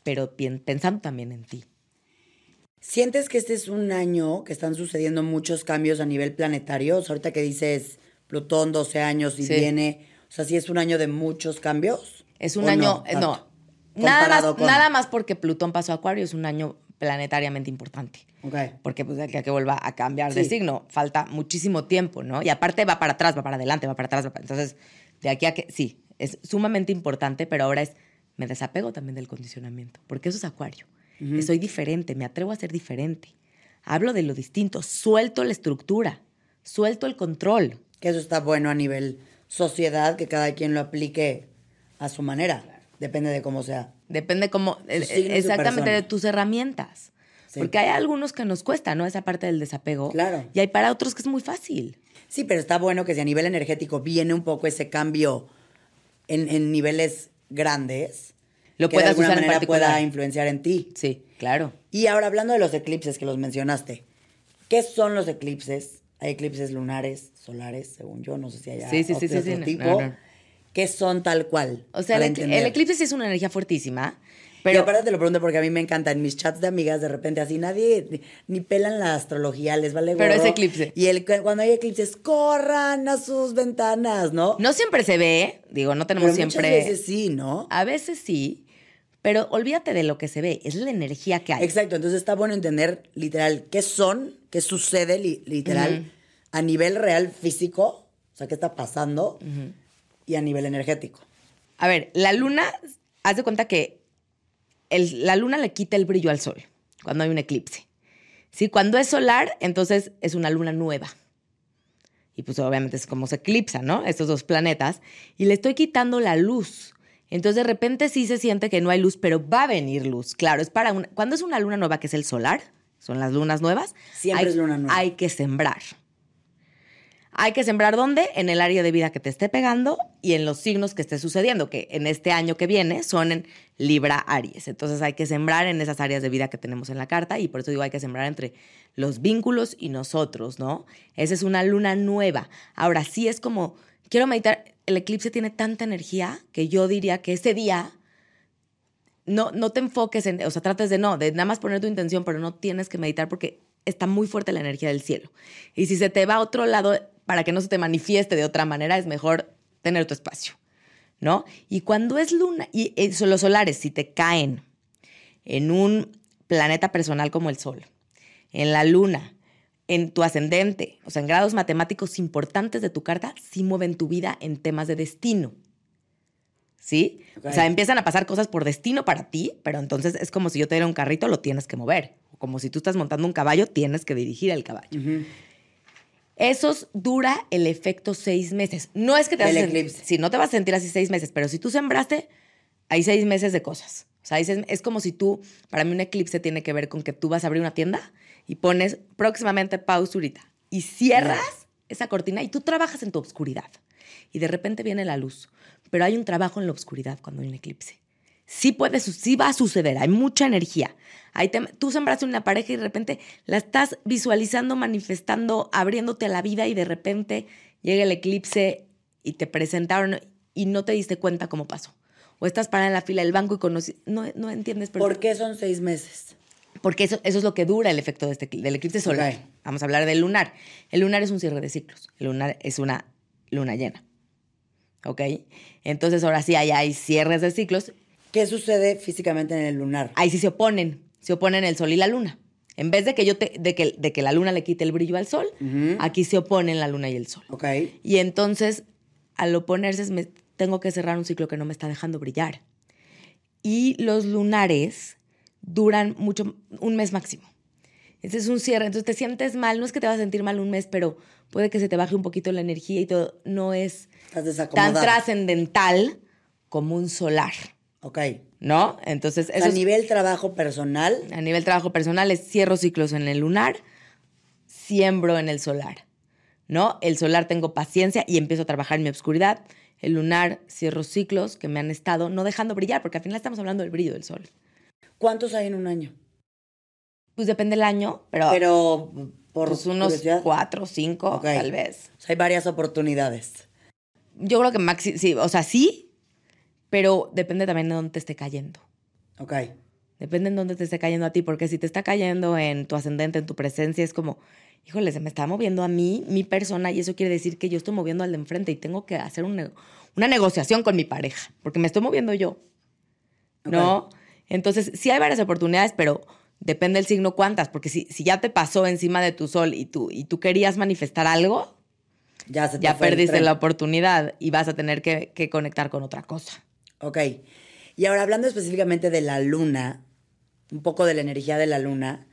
S1: pero pensando también en ti.
S2: ¿Sientes que este es un año que están sucediendo muchos cambios a nivel planetario? ahorita que dices Plutón 12 años y viene, o sea, sí es un año de muchos cambios.
S1: Es un año, no, nada más, nada más porque Plutón pasó a Acuario es un año planetariamente importante.
S2: Okay.
S1: Porque pues que, que vuelva a cambiar de signo, falta muchísimo tiempo, ¿no? Y aparte va para atrás, va para adelante, va para atrás, va para... entonces de aquí a que sí, es sumamente importante, pero ahora es me desapego también del condicionamiento, porque eso es Acuario que soy diferente, me atrevo a ser diferente. Hablo de lo distinto, suelto la estructura, suelto el control.
S2: Que eso está bueno a nivel sociedad, que cada quien lo aplique a su manera. Depende de cómo sea.
S1: Depende cómo, exactamente de tus herramientas. Porque hay algunos que nos cuesta, ¿no? Esa parte del desapego.
S2: Claro.
S1: Y hay para otros que es muy fácil.
S2: Sí, pero está bueno que si a nivel energético viene un poco ese cambio en, en niveles grandes,
S1: lo que de alguna manera
S2: pueda influenciar en ti.
S1: Sí, claro.
S2: Y ahora hablando de los eclipses que los mencionaste, ¿qué son los eclipses? Hay eclipses lunares, solares, según yo, no sé si hay
S1: sí, sí, otro,
S2: sí, tipo. ¿Qué son tal cual?
S1: O sea, el, el, eclipse sí es una energía fuertísima. Pero...
S2: Y aparte te lo pregunto porque a mí me encanta. En mis chats de amigas, de repente, así nadie ni pelan la astrología, les vale
S1: Pero es eclipse.
S2: Y el, cuando hay eclipses, corran a sus ventanas, ¿no?
S1: No siempre se ve, digo, no tenemos siempre.
S2: A veces sí, ¿no?
S1: A veces sí. Pero olvídate de lo que se ve, es la energía que hay.
S2: Exacto, entonces está bueno entender literal qué son, qué sucede literal a nivel real físico, o sea, qué está pasando, y a nivel energético.
S1: A ver, la luna, haz de cuenta que la luna le quita el brillo al sol cuando hay un eclipse. ¿Sí? Cuando es solar, entonces es una luna nueva. Y pues obviamente es como se eclipsa, ¿no? Estos dos planetas. Y le estoy quitando la luz. Entonces de repente sí se siente que no hay luz, pero va a venir luz. Claro, es para una, cuando es una luna nueva que es el solar, son las lunas nuevas.
S2: Siempre
S1: hay,
S2: es luna nueva.
S1: Hay que sembrar. Hay que sembrar dónde? En el área de vida que te esté pegando y en los signos que esté sucediendo, que en este año que viene son en Libra Aries. Entonces hay que sembrar en esas áreas de vida que tenemos en la carta y por eso digo hay que sembrar entre los vínculos y nosotros, ¿no? Esa es una luna nueva. Ahora sí es como, quiero meditar, el eclipse tiene tanta energía que yo diría que ese día no, no te enfoques en, o sea, trates de no, de nada más poner tu intención, pero no tienes que meditar porque está muy fuerte la energía del cielo. Y si se te va a otro lado, para que no se te manifieste de otra manera, es mejor tener tu espacio, ¿no? Y cuando es luna, y los solares, si te caen en un planeta personal como el Sol, en la luna, en tu ascendente, o sea, en grados matemáticos importantes de tu carta, sí mueven tu vida en temas de destino. ¿Sí? O sea, empiezan a pasar cosas por destino para ti, pero entonces es como si yo te diera un carrito, lo tienes que mover. O como si tú estás montando un caballo, tienes que dirigir el caballo. Esos dura el efecto seis meses. No es que te vas a sentir, si no te vas a sentir así seis meses, pero si tú sembraste, hay seis meses de cosas. O sea, es como si tú, para mí un eclipse tiene que ver con que tú vas a abrir una tienda y pones próximamente pausa ahorita y cierras esa cortina y tú trabajas en tu obscuridad. Y de repente viene la luz. Pero hay un trabajo en la obscuridad cuando hay un eclipse. Sí puede, sí va a suceder, hay mucha energía. tú sembraste una pareja y de repente la estás visualizando, manifestando, abriéndote a la vida y de repente llega el eclipse y te presentaron y no te diste cuenta cómo pasó. O estás parada en la fila del banco y conoces, no, no entiendes.
S2: ¿Por qué son seis meses?
S1: Porque eso, eso es lo que dura el efecto de este, del eclipse solar. Vamos a hablar del lunar. El lunar es un cierre de ciclos. El lunar es una luna llena. ¿Ok? Entonces ahora sí, ahí hay cierres de ciclos.
S2: ¿Qué sucede físicamente en el lunar?
S1: Ahí sí se oponen. Se oponen el sol y la luna. En vez de que, yo te, de que, de que la luna le quite el brillo al sol, aquí se oponen la luna y el sol.
S2: Ok.
S1: Y entonces, al oponerse, me, tengo que cerrar un ciclo que no me está dejando brillar. y los lunares duran mucho, un mes máximo. Ese es un cierre, entonces te sientes mal, no es que te vas a sentir mal un mes, pero puede que se te baje un poquito la energía y todo, no es tan trascendental como un solar,
S2: Ok.
S1: ¿no? Entonces, eso
S2: a
S1: es-
S2: nivel trabajo personal,
S1: a nivel trabajo personal es cierro ciclos en el lunar, siembro en el solar, ¿no? El solar tengo paciencia y empiezo a trabajar en mi oscuridad. El lunar cierro ciclos que me han estado no dejando brillar, porque al final estamos hablando del brillo del sol.
S2: ¿cuántos hay en un año?
S1: Pues depende del año, pero,
S2: Pero por
S1: pues unos
S2: curiosidad,
S1: cuatro, cinco, tal vez.
S2: o sea, hay varias oportunidades.
S1: Yo creo que maxi, sí, o sea, sí, pero depende también de dónde te esté cayendo.
S2: Ok.
S1: Depende en dónde te esté cayendo a ti, porque si te está cayendo en tu ascendente, en tu presencia, es como, híjole, se me está moviendo a mí, mi persona, y eso quiere decir que yo estoy moviendo al de enfrente y tengo que hacer un ne- una negociación con mi pareja, porque me estoy moviendo yo, ¿no? Entonces, sí hay varias oportunidades, pero depende del signo cuántas, porque si, si ya te pasó encima de tu sol y tú, y tú querías manifestar algo,
S2: Ya se te
S1: ya perdiste la oportunidad y vas a tener que, que conectar con otra cosa.
S2: Ok. Y ahora hablando específicamente de la luna, un poco de la energía de la luna,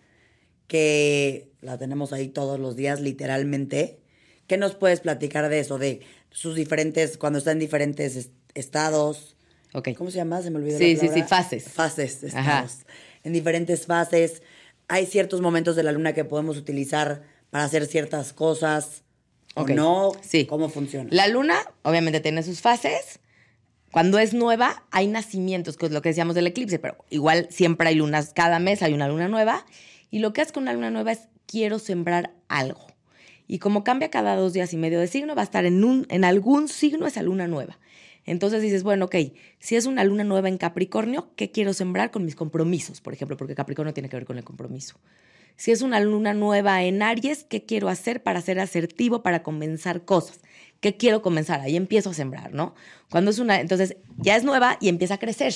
S2: que la tenemos ahí todos los días, literalmente. ¿Qué nos puedes platicar de eso? De sus diferentes, cuando está en diferentes est- estados.
S1: Ok.
S2: ¿Cómo se llama? Se me olvidó
S1: Sí,
S2: la
S1: sí,
S2: palabra.
S1: sí, fases.
S2: Fases,
S1: Ajá.
S2: estados. En diferentes fases. Hay ciertos momentos de la luna que podemos utilizar para hacer ciertas cosas.
S1: Ok.
S2: ¿O no?
S1: Sí.
S2: ¿Cómo funciona?
S1: La luna, obviamente, tiene sus fases. Cuando es nueva, hay nacimientos, que es lo que decíamos del eclipse, pero igual siempre hay lunas, cada mes hay una luna nueva. Y lo que haces con una luna nueva es quiero sembrar algo. Y como cambia cada dos días y medio de signo, va a estar en, un, en algún signo esa luna nueva. Entonces dices, bueno, ok, si es una luna nueva en Capricornio, ¿qué quiero sembrar con mis compromisos? Por ejemplo, porque Capricornio tiene que ver con el compromiso. Si es una luna nueva en Aries, ¿qué quiero hacer para ser asertivo, para comenzar cosas? ¿Qué quiero comenzar? Ahí empiezo a sembrar, ¿no? Cuando es una, entonces ya es nueva y empieza a crecer.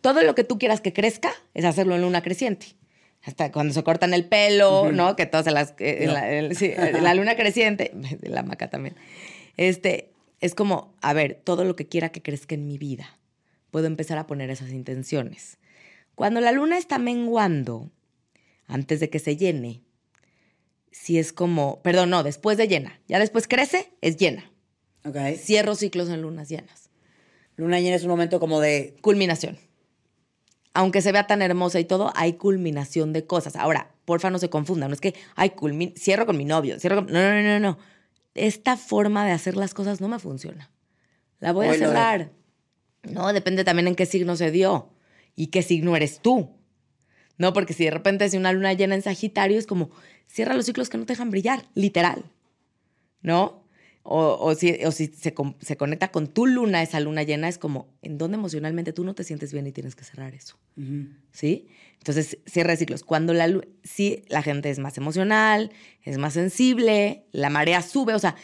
S1: Todo lo que tú quieras que crezca es hacerlo en luna creciente. Hasta cuando se cortan el pelo, ¿no? Que todas en las, eh, en
S2: No.
S1: la, en- sí, en la luna creciente, la maca también. Este, es como, a ver, todo lo que quiera que crezca en mi vida. Puedo empezar a poner esas intenciones. Cuando la luna está menguando, antes de que se llene, si es como, perdón, no, después de llena. Ya después crece, es llena.
S2: Ok.
S1: Cierro ciclos en lunas llenas.
S2: Luna llena es un momento como de
S1: Culminación. Aunque se vea tan hermosa y todo, hay culminación de cosas. Ahora, porfa, no se confundan. No es que, ay, culmin cierro con mi novio, cierro con... No, no, no, no, no. Esta forma de hacer las cosas no me funciona. La voy a
S2: Hoy
S1: cerrar. No, depende también en qué signo se dio y qué signo eres tú. No, porque si de repente es una luna llena en Sagitario, es como, cierra los ciclos que no te dejan brillar, literal. ¿No? O, o si, o si se, se conecta con tu luna, esa luna llena, es como, en donde emocionalmente tú no te sientes bien y tienes que cerrar eso.
S2: Ujú.
S1: ¿Sí? Entonces, cierra ciclos. Cuando la luna, sí, la gente es más emocional, es más sensible, la marea sube, o sea,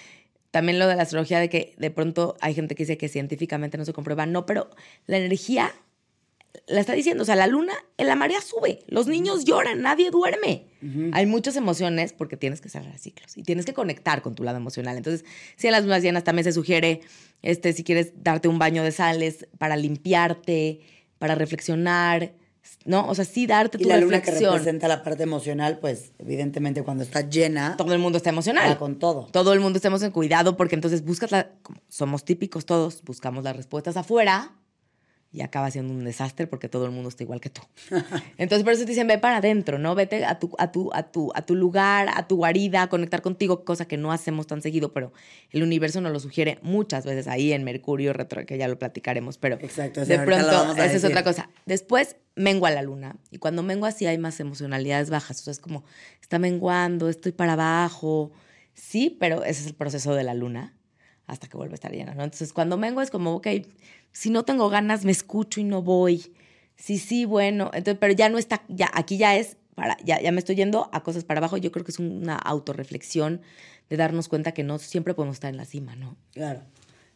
S1: también lo de la astrología de que de pronto hay gente que dice que científicamente no se comprueba, no, pero la energía la está diciendo, o sea, la luna, en la marea sube, los niños lloran, nadie duerme. Hay muchas emociones porque tienes que cerrar ciclos y tienes que conectar con tu lado emocional. Entonces, si en las lunas llenas también se sugiere, este, si quieres darte un baño de sales para limpiarte, para reflexionar, ¿no? O sea, sí darte
S2: Y
S1: tu
S2: la luna que
S1: reflexión.
S2: representa la parte emocional, pues evidentemente cuando está llena,
S1: Todo el mundo está emocional.
S2: con todo.
S1: Todo el mundo estamos en cuidado porque entonces buscas la, como somos típicos todos, buscamos las respuestas afuera y acaba siendo un desastre porque todo el mundo está igual que tú. Entonces por eso te dicen, ve para adentro, ¿no? Vete a tu, a tu, a tu, a tu lugar, a tu guarida, a conectar contigo, cosa que no hacemos tan seguido, pero el universo nos lo sugiere muchas veces ahí en Mercurio retro, que ya lo platicaremos, pero
S2: Exacto,
S1: de pronto, esa es otra cosa. Después mengua la luna. Y cuando mengua sí hay más emocionalidades bajas. O sea, es como, está menguando, estoy para abajo. Sí, pero ese es el proceso de la luna hasta que vuelve a estar llena, ¿no? Entonces, cuando mengua es como, ok, si no tengo ganas, me escucho y no voy. Sí, sí, bueno. Entonces, pero ya no está, ya, aquí ya es, para, ya, ya me estoy yendo a cosas para abajo. Yo creo que es una autorreflexión de darnos cuenta que no siempre podemos estar en la cima, ¿no?
S2: Claro.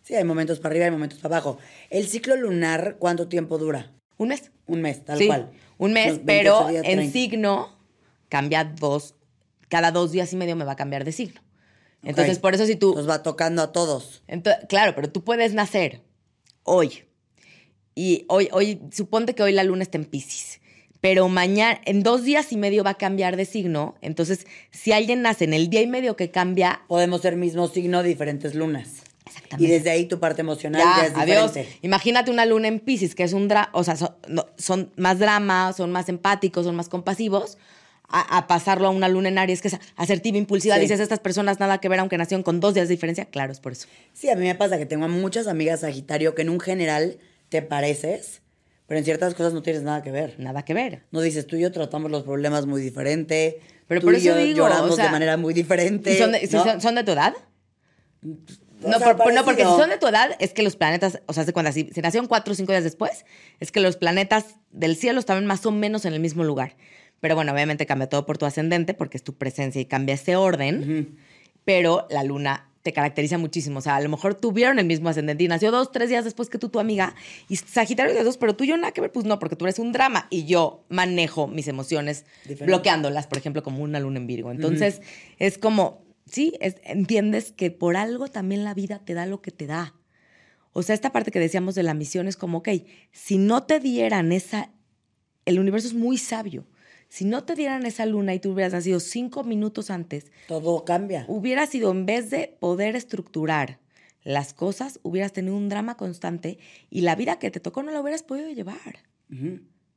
S2: Sí, hay momentos para arriba y momentos para abajo. ¿El ciclo lunar cuánto tiempo dura?
S1: Un mes.
S2: Un mes, tal
S1: Sí,
S2: cual.
S1: Un mes,
S2: Unos 28
S1: pero
S2: días,
S1: en
S2: 30.
S1: signo cambia dos, cada dos días y medio me va a cambiar de signo. Entonces, por eso si tú,
S2: Nos va tocando a todos.
S1: claro, pero tú puedes nacer hoy y hoy, hoy, suponte que hoy la luna está en Pisces, pero mañana, en dos días y medio va a cambiar de signo. Entonces, si alguien nace en el día y medio que cambia,
S2: Podemos ser mismo signo, diferentes lunas.
S1: Exactamente.
S2: Y desde ahí tu parte emocional
S1: ya,
S2: ya, es
S1: adiós.
S2: diferente.
S1: Imagínate una luna en Pisces, que es un drama, o sea, son, no, son más drama, son más empáticos, son más compasivos, a, a pasarlo a una luna en Aries, que es asertiva, impulsiva.
S2: Sí.
S1: Dices, estas personas nada que ver, aunque nacieron con dos días de diferencia. Claro, es por eso.
S2: Sí, a mí me pasa que tengo a muchas amigas Sagitario que en un general te pareces, pero en ciertas cosas no tienes nada que ver.
S1: Nada que ver.
S2: No dices, tú y yo tratamos los problemas muy diferente.
S1: Pero
S2: tú
S1: por
S2: y
S1: eso
S2: yo
S1: digo,
S2: lloramos
S1: o sea,
S2: de manera muy diferente.
S1: ¿Y son de,
S2: ¿no?
S1: son, son de tu edad?
S2: O
S1: No,
S2: sea,
S1: por- no, porque si son de tu edad, es que los planetas, o sea, si, si nacieron cuatro o cinco días después, es que los planetas del cielo estaban más o menos en el mismo lugar. Pero bueno, obviamente cambia todo por tu ascendente, porque es tu presencia y cambia ese orden. Pero la luna te caracteriza muchísimo. O sea, a lo mejor tuvieron el mismo ascendente y nació dos, tres días después que tú, tu amiga. Y Sagitario de dos, pero tú y yo nada que ver, pues no, porque tú eres un drama y yo manejo mis emociones
S2: Diferente.
S1: bloqueándolas, por ejemplo, como una luna en Virgo. Entonces, es como, sí, es- entiendes que por algo también la vida te da lo que te da. O sea, esta parte que decíamos de la misión es como, ok, si no te dieran esa, el universo es muy sabio. Si no te dieran esa luna y tú hubieras nacido cinco minutos antes,
S2: Todo cambia.
S1: hubiera sido, en vez de poder estructurar las cosas, hubieras tenido un drama constante y la vida que te tocó no la hubieras podido llevar.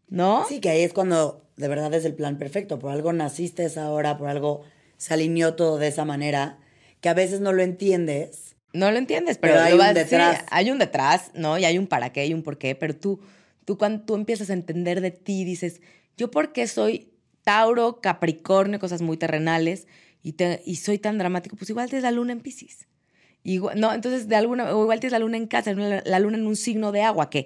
S1: ¿No?
S2: Sí, que ahí es cuando de verdad es el plan perfecto. Por algo naciste esa hora, por algo se alineó todo de esa manera, que a veces no lo entiendes.
S1: No lo entiendes, pero,
S2: Pero hay un
S1: vas- sí,
S2: detrás.
S1: hay un detrás, ¿no? Y hay un para qué y un por qué, pero tú, tú cuando tú empiezas a entender de ti, dices, yo por qué soy Tauro, Capricornio, cosas muy terrenales, y, te- y soy tan dramático, pues igual tienes la luna en Pisces. Igual, no, entonces de alguna, o igual tienes la luna en casa, la, la luna en un signo de agua, que,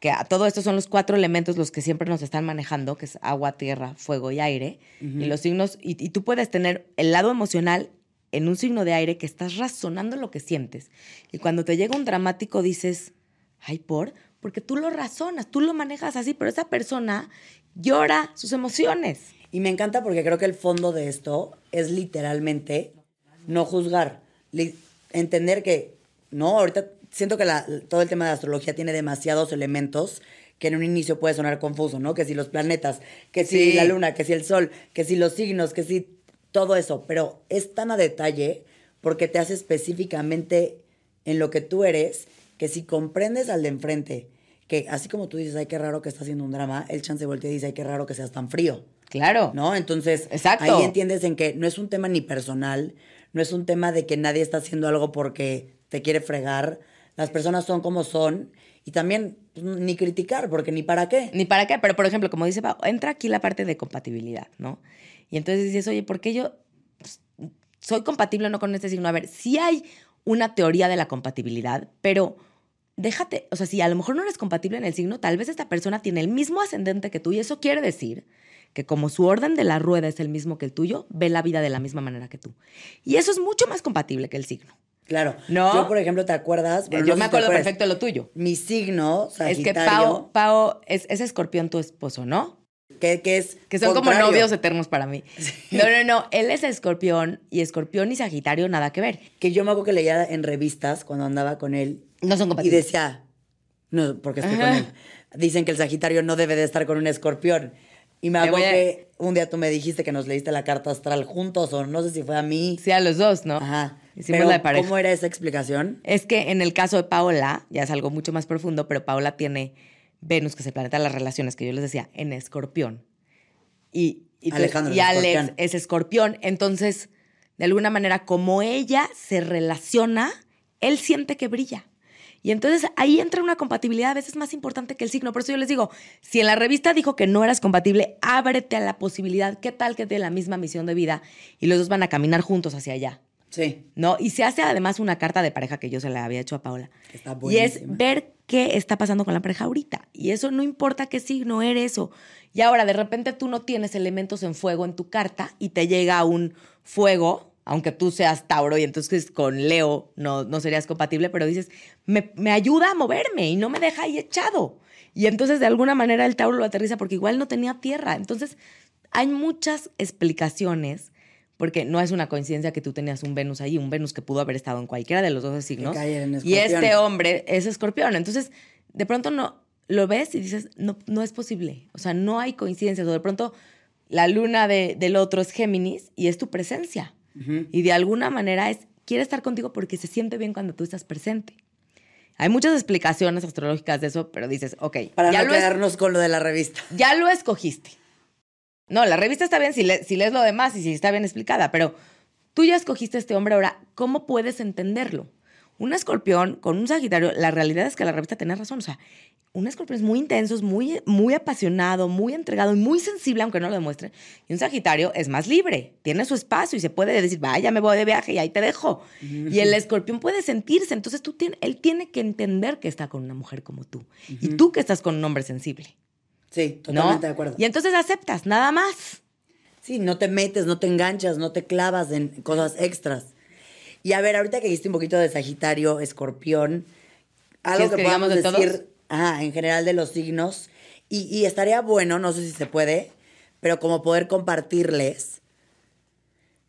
S1: que a todo esto son los cuatro elementos los que siempre nos están manejando, que es agua, tierra, fuego y aire. Y los signos, y, y tú puedes tener el lado emocional en un signo de aire que estás razonando lo que sientes. Y cuando te llega un dramático dices, ay, ¿por? Porque tú lo razonas, tú lo manejas así, pero esa persona llora sus emociones.
S2: Y me encanta porque creo que el fondo de esto es literalmente no juzgar, entender que, no, ahorita siento que la- todo el tema de astrología tiene demasiados elementos que en un inicio puede sonar confuso, ¿no? Que si los planetas, que si
S1: Sí.
S2: la luna, que si el sol, que si los signos, que si todo eso, pero es tan a detalle porque te hace específicamente en lo que tú eres, que si comprendes al de enfrente, que así como tú dices, ay, qué raro que está haciendo un drama, el chance voltea y dice, ay, qué raro que seas tan frío.
S1: Claro.
S2: ¿no? Entonces,
S1: Exacto.
S2: ahí entiendes en que no es un tema ni personal, no es un tema de que nadie está haciendo algo porque te quiere fregar. Las personas son como son y también pues, ni criticar, porque ni para qué.
S1: Ni para qué, pero por ejemplo, como dice Pau, entra aquí la parte de compatibilidad, ¿no? Y entonces dices, oye, ¿por qué yo pues, soy compatible o no con este signo? A ver, sí hay una teoría de la compatibilidad, pero déjate, o sea, si a lo mejor no eres compatible en el signo, tal vez esta persona tiene el mismo ascendente que tú y eso quiere decir que como su orden de la rueda es el mismo que el tuyo, ve la vida de la misma manera que tú. Y eso es mucho más compatible que el signo.
S2: Claro.
S1: ¿No?
S2: Yo, por ejemplo, ¿te acuerdas? Bueno,
S1: Yo
S2: no
S1: me acuerdo perfecto de lo tuyo.
S2: Mi signo,
S1: Es que Pau, Pau es, es escorpión tu esposo, ¿no?
S2: Que, que es
S1: Que son como novios eternos para mí. No, no, no. Él es escorpión y escorpión y sagitario nada que ver.
S2: Que yo me acuerdo que leía en revistas cuando andaba con él
S1: No son
S2: y
S1: compatibles.
S2: decía, no, porque estoy
S1: Ajá.
S2: con él. Dicen que el Sagitario no debe de estar con un escorpión. Y me acuerdo que un día tú me dijiste que nos leíste la carta astral juntos, o no sé si fue a mí.
S1: Sí, a los dos, ¿no?
S2: Ajá.
S1: Hicimos
S2: Pero,
S1: la de pareja.
S2: ¿Cómo era esa explicación?
S1: Es que en el caso de Paola, ya es algo mucho más profundo, pero Paola tiene Venus, que es el planeta de las relaciones, que yo les decía, en escorpión. Y, y,
S2: Alejandro
S1: Alex
S2: escorpión.
S1: es escorpión. Entonces, de alguna manera, como ella se relaciona, él siente que brilla. Y entonces ahí entra una compatibilidad a veces más importante que el signo. Por eso yo les digo, si en la revista dijo que no eras compatible, ábrete a la posibilidad. ¿Qué tal que de la misma misión de vida y los dos van a caminar juntos hacia allá?
S2: Sí.
S1: ¿no? Y se hace además una carta de pareja que yo se la había hecho a Paola.
S2: Está
S1: y es
S2: buenísima.
S1: ver qué está pasando con la pareja ahorita. Y eso no importa qué signo eres o... Y ahora de repente tú no tienes elementos en fuego en tu carta y te llega un fuego, aunque tú seas Tauro y entonces con Leo no, no serías compatible, pero dices, me, me ayuda a moverme y no me deja ahí echado. Y entonces de alguna manera el Tauro lo aterriza porque igual no tenía tierra. Entonces hay muchas explicaciones porque no es una coincidencia que tú tenías un Venus ahí, un Venus que pudo haber estado en cualquiera de los dos signos. y este hombre es escorpión. Entonces, de pronto no, lo ves y dices, no, no es posible. O sea, no hay coincidencias. O de pronto la luna de- del otro es Géminis y es tu presencia. Y de alguna manera es, quiere estar contigo porque se siente bien cuando tú estás presente. Hay muchas explicaciones astrológicas de eso, pero dices, ok,
S2: Para
S1: ya,
S2: no
S1: es-
S2: quedarnos con lo de la revista.
S1: ya lo escogiste. No, la revista está bien si, le- si lees lo demás y si está bien explicada, pero tú ya escogiste a este hombre, ahora, ¿cómo puedes entenderlo? Un escorpión con un sagitario, la realidad es que la revista tenía razón, o sea, un escorpión es muy intenso, es muy, muy apasionado, muy entregado y muy sensible, aunque no lo demuestre. Y un sagitario es más libre, tiene su espacio y se puede decir, vaya, me voy de viaje y ahí te dejo. Y el escorpión puede sentirse, entonces tú tien- él tiene que entender que está con una mujer como tú. Y tú que estás con un hombre sensible.
S2: Sí,
S1: ¿no?
S2: totalmente de acuerdo.
S1: Y entonces aceptas, nada más.
S2: Sí, no te metes, no te enganchas, no te clavas en cosas extras. Y a ver, ahorita que dijiste un poquito de Sagitario, Escorpión, algo
S1: ¿Quieres
S2: que,
S1: que
S2: podamos
S1: de
S2: decir ajá, en general de los signos. Y, y estaría bueno, no sé si se puede, pero como poder compartirles,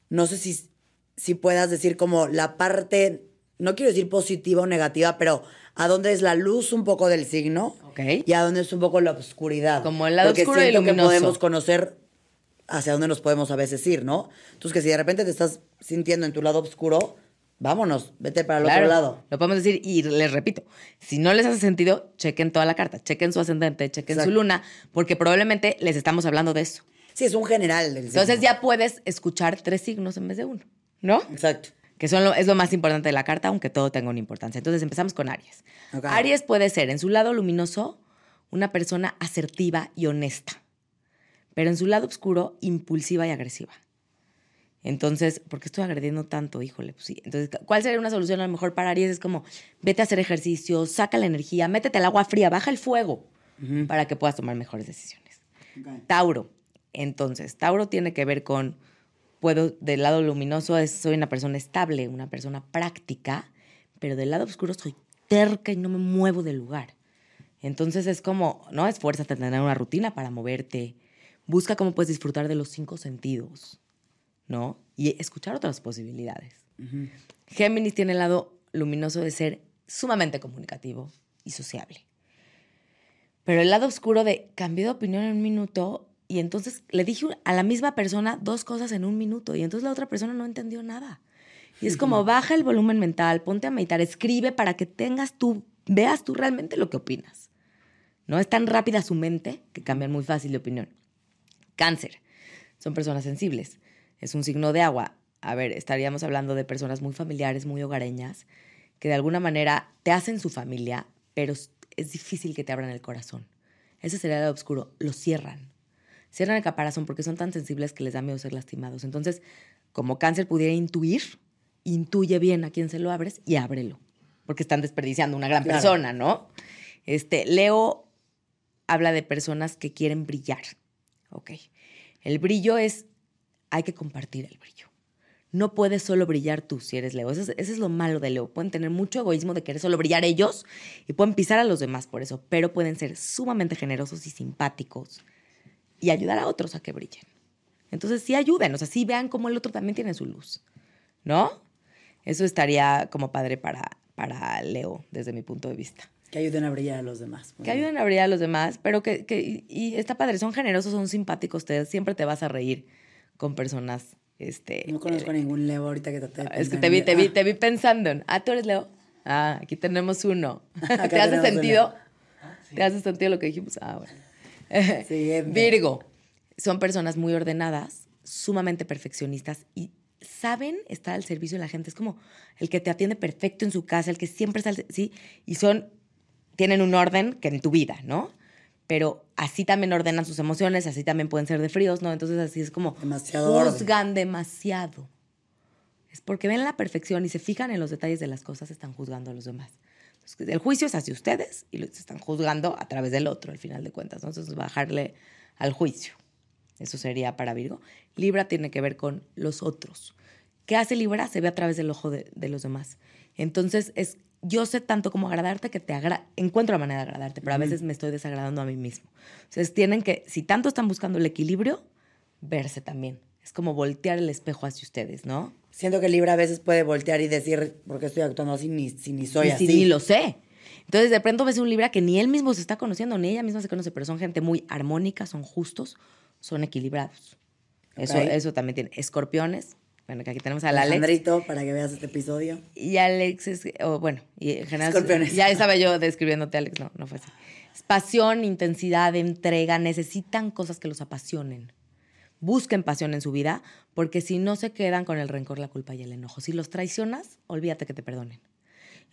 S2: no sé si, si puedas decir como la parte, no quiero decir positiva o negativa, pero a dónde es la luz un poco del signo
S1: Ok.
S2: y a dónde es un poco la oscuridad.
S1: Como el lado
S2: Porque
S1: oscuro y
S2: que podemos conocer hacia dónde nos podemos a veces ir, ¿no? Entonces, que si de repente te estás sintiendo en tu lado oscuro, vámonos, vete para el
S1: Claro,
S2: otro lado.
S1: Lo podemos decir y les repito, si no les hace sentido, chequen toda la carta, chequen su ascendente, chequen
S2: Exacto.
S1: su luna, porque probablemente les estamos hablando de eso.
S2: Sí, es un general del
S1: Entonces
S2: signo.
S1: ya puedes escuchar tres signos en vez de uno, ¿no?
S2: Exacto.
S1: Que son lo, es lo más importante de la carta, aunque todo tenga una importancia. Entonces empezamos con Aries. Aries puede ser, en su lado luminoso, una persona asertiva y honesta, pero en su lado oscuro, impulsiva y agresiva. Entonces, ¿por qué estoy agrediendo tanto? Híjole, pues sí. Entonces, ¿cuál sería una solución a lo mejor para Aries? Es como, vete a hacer ejercicio, saca la energía, métete al agua fría, baja el fuego para que puedas tomar mejores decisiones. Tauro. Entonces, Tauro tiene que ver con, puedo, del lado luminoso es, soy una persona estable, una persona práctica, pero del lado oscuro soy terca y no me muevo del lugar. Entonces es como, no, esfuérzate en tener una rutina para moverte. Busca cómo puedes disfrutar de los cinco sentidos, ¿no? Y escuchar otras posibilidades. Géminis tiene el lado luminoso de ser sumamente comunicativo y sociable. Pero el lado oscuro de cambié de opinión en un minuto y entonces le dije a la misma persona dos cosas en un minuto y entonces la otra persona no entendió nada. Y es como baja el volumen mental, ponte a meditar, escribe para que tengas tú, veas tú realmente lo que opinas. No es tan rápida su mente que cambian muy fácil de opinión. Cáncer. Son personas sensibles. Es un signo de agua. A ver, estaríamos hablando de personas muy familiares, muy hogareñas, que de alguna manera te hacen su familia, pero es- difícil que te abran el corazón. Ese sería el lado oscuro. Lo cierran. Cierran el caparazón porque son tan sensibles que les da miedo ser lastimados. Entonces, como cáncer pudiera intuir, intuye bien a quién se lo abres y ábrelo. Porque están desperdiciando una gran
S2: Claro.
S1: persona, ¿no? Este, Leo habla de personas que quieren brillar. Ok. El brillo es, hay que compartir el brillo. No puedes solo brillar tú si eres Leo. Eso es, eso es lo malo de Leo. Pueden tener mucho egoísmo de querer solo brillar ellos y pueden pisar a los demás por eso, pero pueden ser sumamente generosos y simpáticos y ayudar a otros a que brillen. Entonces sí ayuden, o sea, sí vean cómo el otro también tiene su luz, ¿no? Eso estaría como padre para, para Leo, desde mi punto de vista.
S2: Que ayuden a brillar a los demás.
S1: Que ayuden a brillar a los demás, pero que, que y, y está padre, son generosos, son simpáticos, te, siempre te vas a reír con personas, este...
S2: No conozco a ningún Leo ahorita que te
S1: Es que te vi, te vi, te vi pensando en, ah, tú eres Leo. Ah, aquí tenemos uno. ¿Te hace sentido? ¿Te hace sentido lo que dijimos? Ah, bueno.
S2: Siguiente.
S1: Virgo. Son personas muy ordenadas, sumamente perfeccionistas y saben estar al servicio de la gente. Es como el que te atiende perfecto en su casa, el que siempre está, al- sí, y son, tienen un orden que en tu vida, ¿no? Pero así también ordenan sus emociones, así también pueden ser de fríos, ¿no? Entonces así es como
S2: Demasiado orden.
S1: juzgan demasiado. Es porque ven la perfección y se fijan en los detalles de las cosas, están juzgando a los demás. El juicio es hacia ustedes y los están juzgando a través del otro, al final de cuentas. ¿no? Entonces, bajarle al juicio. Eso sería para Virgo. Libra tiene que ver con los otros. ¿Qué hace Libra? Se ve a través del ojo de, de los demás. Entonces, es, yo sé tanto cómo agradarte que te agra encuentro la manera de agradarte, pero a veces me estoy desagradando a mí mismo. Entonces, tienen que, si tanto están buscando el equilibrio, verse también. Es como voltear el espejo hacia ustedes, ¿no?
S2: Siento que Libra a veces puede voltear y decir, ¿por qué estoy actuando así? Ni, si ni soy
S1: y
S2: así.
S1: si ni lo sé. Entonces, de pronto ves un Libra que ni él mismo se está conociendo, ni ella misma se conoce, pero son gente muy armónica, son justos, son equilibrados. Eso, eso también tiene. Escorpiones. Bueno, que aquí tenemos al Alex.
S2: Alejandrito, para que veas este episodio.
S1: Y Alex es, o bueno, y en general.
S2: Escorpiones.
S1: Ya estaba yo describiéndote, Alex, no, no fue así. Es pasión, intensidad, entrega, necesitan cosas que los apasionen. Busquen pasión en su vida, porque si no se quedan con el rencor, la culpa y el enojo. Si los traicionas, olvídate que te perdonen.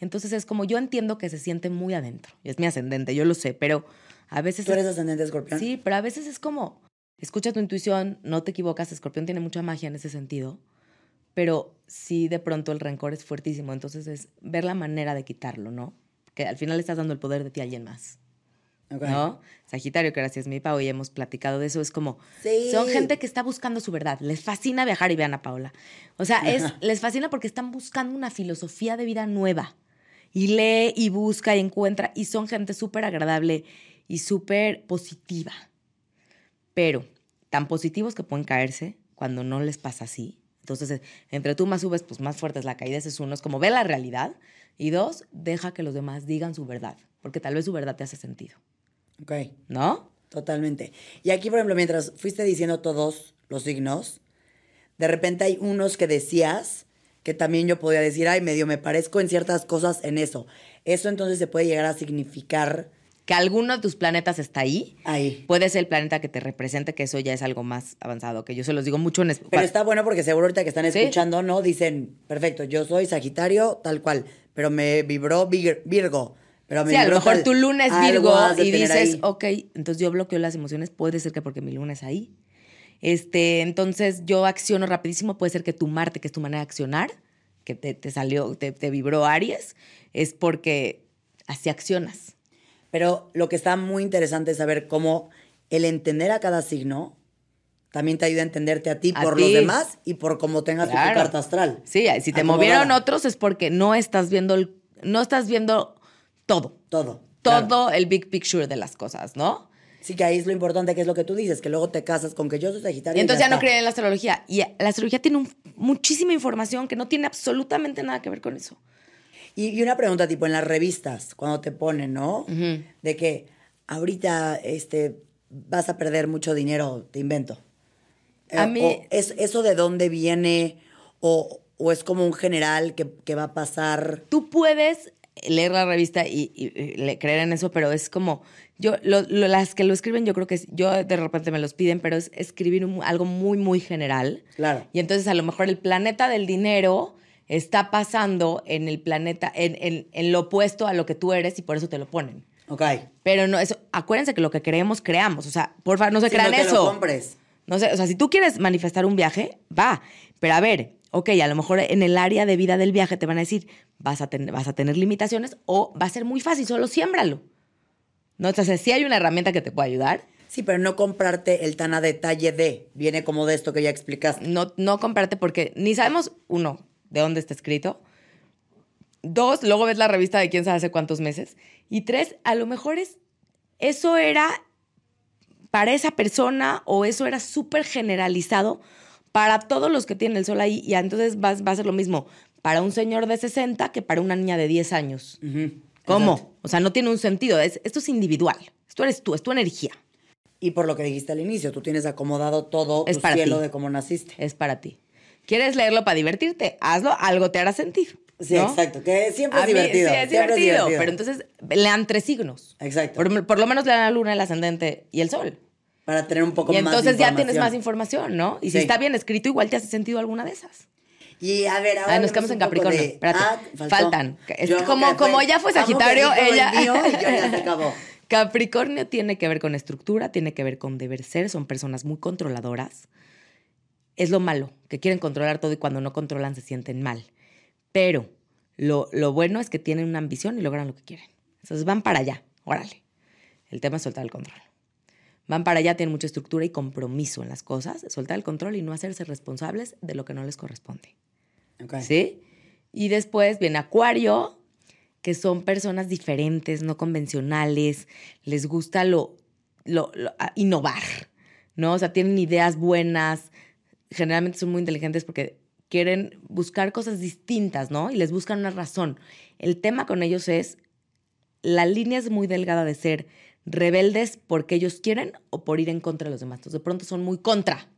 S1: Entonces es como yo entiendo que se siente muy adentro. Es mi ascendente, yo lo sé, pero a veces.
S2: ¿Tú eres ascendente escorpión?
S1: Sí, pero a veces es como, escucha tu intuición, no te equivocas, Escorpión tiene mucha magia en ese sentido, pero sí de pronto el rencor es fuertísimo, entonces es ver la manera de quitarlo, ¿no? Que al final estás dando el poder de ti a alguien más, ¿no? Sagitario, que gracias mi Pau, y hemos platicado de eso, es como,
S2: Sí.
S1: son gente que está buscando su verdad, les fascina viajar y vean a Paola. O sea, es, les fascina porque están buscando una filosofía de vida nueva. Y lee y busca y encuentra y son gente súper agradable y súper positiva. Pero tan positivos que pueden caerse cuando no les pasa así. Entonces, entre tú más subes, pues más fuerte es la caída. Ese es uno, es como ve la realidad. Y dos, deja que los demás digan su verdad, porque tal vez su verdad te hace sentido,
S2: Ok,
S1: ¿no?
S2: totalmente. Y aquí, por ejemplo, mientras fuiste diciendo todos los signos, de repente hay unos que decías que también yo podía decir, ay, medio me parezco en ciertas cosas en eso. Eso entonces se puede llegar a significar
S1: Que alguno de tus planetas está ahí.
S2: ahí.
S1: Puede ser el planeta que te represente, que eso ya es algo más avanzado, que yo se los digo mucho en... es-
S2: Pero está bueno porque seguro ahorita que están
S1: Sí.
S2: escuchando, ¿no? Dicen, perfecto, yo soy Sagitario, tal cual, pero me vibró Vir- Virgo. Pero me
S1: Sí, a lo mejor tu lunes
S2: algo
S1: Virgo y dices,
S2: ahí.
S1: ok, entonces yo bloqueo las emociones, puede ser que porque mi luna es ahí. Este, entonces yo acciono rapidísimo, puede ser que tu Marte, que es tu manera de accionar, que te, te salió, te, te vibró Aries, es porque así accionas.
S2: Pero lo que está muy interesante es saber cómo el entender a cada signo también te ayuda a entenderte a ti
S1: A
S2: por
S1: ti.
S2: los demás y por cómo tengas tu
S1: Claro.
S2: carta astral.
S1: Sí, si te
S2: Acomodada.
S1: movieron otros es porque no estás viendo, el- no estás viendo todo,
S2: Todo.
S1: todo
S2: claro.
S1: el big picture de las cosas, ¿no?
S2: Sí, que ahí es lo importante, que es lo que tú dices, que luego te casas con que yo soy Sagitario.
S1: Y entonces ya, no creen en la astrología. Y la astrología tiene un- muchísima información que no tiene absolutamente nada que ver con eso.
S2: Y, y una pregunta, tipo, en las revistas, cuando te ponen, ¿no? De que ahorita este, vas a perder mucho dinero, te invento.
S1: A
S2: Eh,
S1: mí-
S2: o es, ¿Eso de dónde viene? O, o es como un general que, que va a pasar?
S1: Tú puedes leer la revista y, y- y le- creer en eso, pero es como, yo, lo- lo- las que lo escriben, yo creo que es- yo de repente me los piden, pero es escribir un- algo muy, muy general.
S2: Claro.
S1: Y entonces a lo mejor el planeta del dinero está pasando en el planeta, en, en- en lo opuesto a lo que tú eres y por eso te lo ponen.
S2: Ok.
S1: Pero no, eso, acuérdense que lo que creemos, creamos. O sea, por favor, no se crean
S2: no te
S1: eso.
S2: lo compres.
S1: No sé, o sea, si tú quieres manifestar un viaje, va. Pero a ver, ok, a lo mejor en el área de vida del viaje te van a decir, vas a, tener, vas a tener limitaciones o va a ser muy fácil, solo siémbralo. ¿No? Entonces, sí hay una herramienta que te puede ayudar.
S2: Sí, pero no comprarte el tan a detalle de. Viene como de esto que ya explicaste.
S1: No, no comprarte porque ni sabemos, uno, de dónde está escrito. Dos, luego ves la revista de quién sabe hace cuántos meses. Y tres, a lo mejor es, eso era para esa persona o eso era súper generalizado para todos los que tienen el sol ahí. Y entonces va, va a ser lo mismo para un señor de 60 que para una niña de 10 años.
S2: Ujú,
S1: ¿Cómo?
S2: exacto.
S1: O sea, no tiene un sentido. Es- esto es individual. Esto eres tú, es tu energía.
S2: Y por lo que dijiste al inicio, tú tienes acomodado todo
S1: Es
S2: tu
S1: para
S2: cielo
S1: ti.
S2: de cómo naciste.
S1: Es para ti. ¿Quieres leerlo para divertirte? Hazlo, algo te hará sentir.
S2: Sí,
S1: ¿no?
S2: exacto. Que siempre es
S1: mí-
S2: divertido.
S1: sí, es
S2: siempre
S1: divertido, Pero entonces lean tres signos.
S2: Exacto.
S1: Por, por lo menos lean la luna, el ascendente y el sol.
S2: Para tener un poco
S1: Y
S2: más
S1: entonces
S2: de
S1: ya tienes
S2: información.
S1: más información, ¿no? Y
S2: Sí.
S1: si está bien escrito, igual te hace sentido alguna de esas.
S2: Y a ver, ahora
S1: Ah, nos quedamos en Capricornio. Espérate.
S2: Ah.
S1: Faltan.
S2: Yo
S1: como,
S2: fue-
S1: como ella fue Sagitario,
S2: el
S1: ella.
S2: mío y yo ya se acabó.
S1: Capricornio tiene que ver con estructura, tiene que ver con deber ser, son personas muy controladoras. Es lo malo, que quieren controlar todo y cuando no controlan se sienten mal. Pero lo, lo bueno es que tienen una ambición y logran lo que quieren. Entonces van para allá, órale. El tema es soltar el control. Van para allá, tienen mucha estructura y compromiso en las cosas, soltar el control y no hacerse responsables de lo que no les corresponde. ¿Sí? Y después viene Acuario, que son personas diferentes, no convencionales, les gusta lo, lo- lo- innovar, ¿no? O sea, tienen ideas buenas, generalmente son muy inteligentes porque quieren buscar cosas distintas, ¿no? Y les buscan una razón. El tema con ellos es la línea es muy delgada de ser rebeldes porque ellos quieren o por ir en contra de los demás. Entonces, de pronto son muy contra.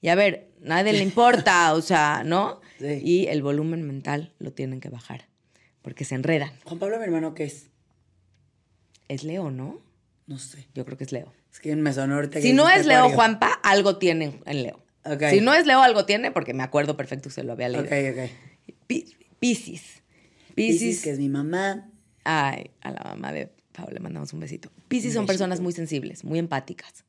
S1: Y a ver, nadie le importa, o sea, ¿no?
S2: Sí.
S1: Y el volumen mental lo tienen que bajar porque se enredan.
S2: Juan Pablo, mi hermano, ¿qué es?
S1: Es Leo, ¿no?
S2: No sé.
S1: Yo creo que es Leo.
S2: Es que me sonó ahorita que
S1: Si no es Leo
S2: Acuario.
S1: Juanpa, algo tiene en Leo.
S2: Ok.
S1: Si no es Leo, algo tiene, porque me acuerdo perfecto que se lo había leído.
S2: Ok, ok.
S1: Pi- Piscis.
S2: Piscis,
S1: Piscis.
S2: que es mi mamá.
S1: Ay, a la mamá de Pau le mandamos un besito. Piscis son personas muy sensibles, muy empáticas,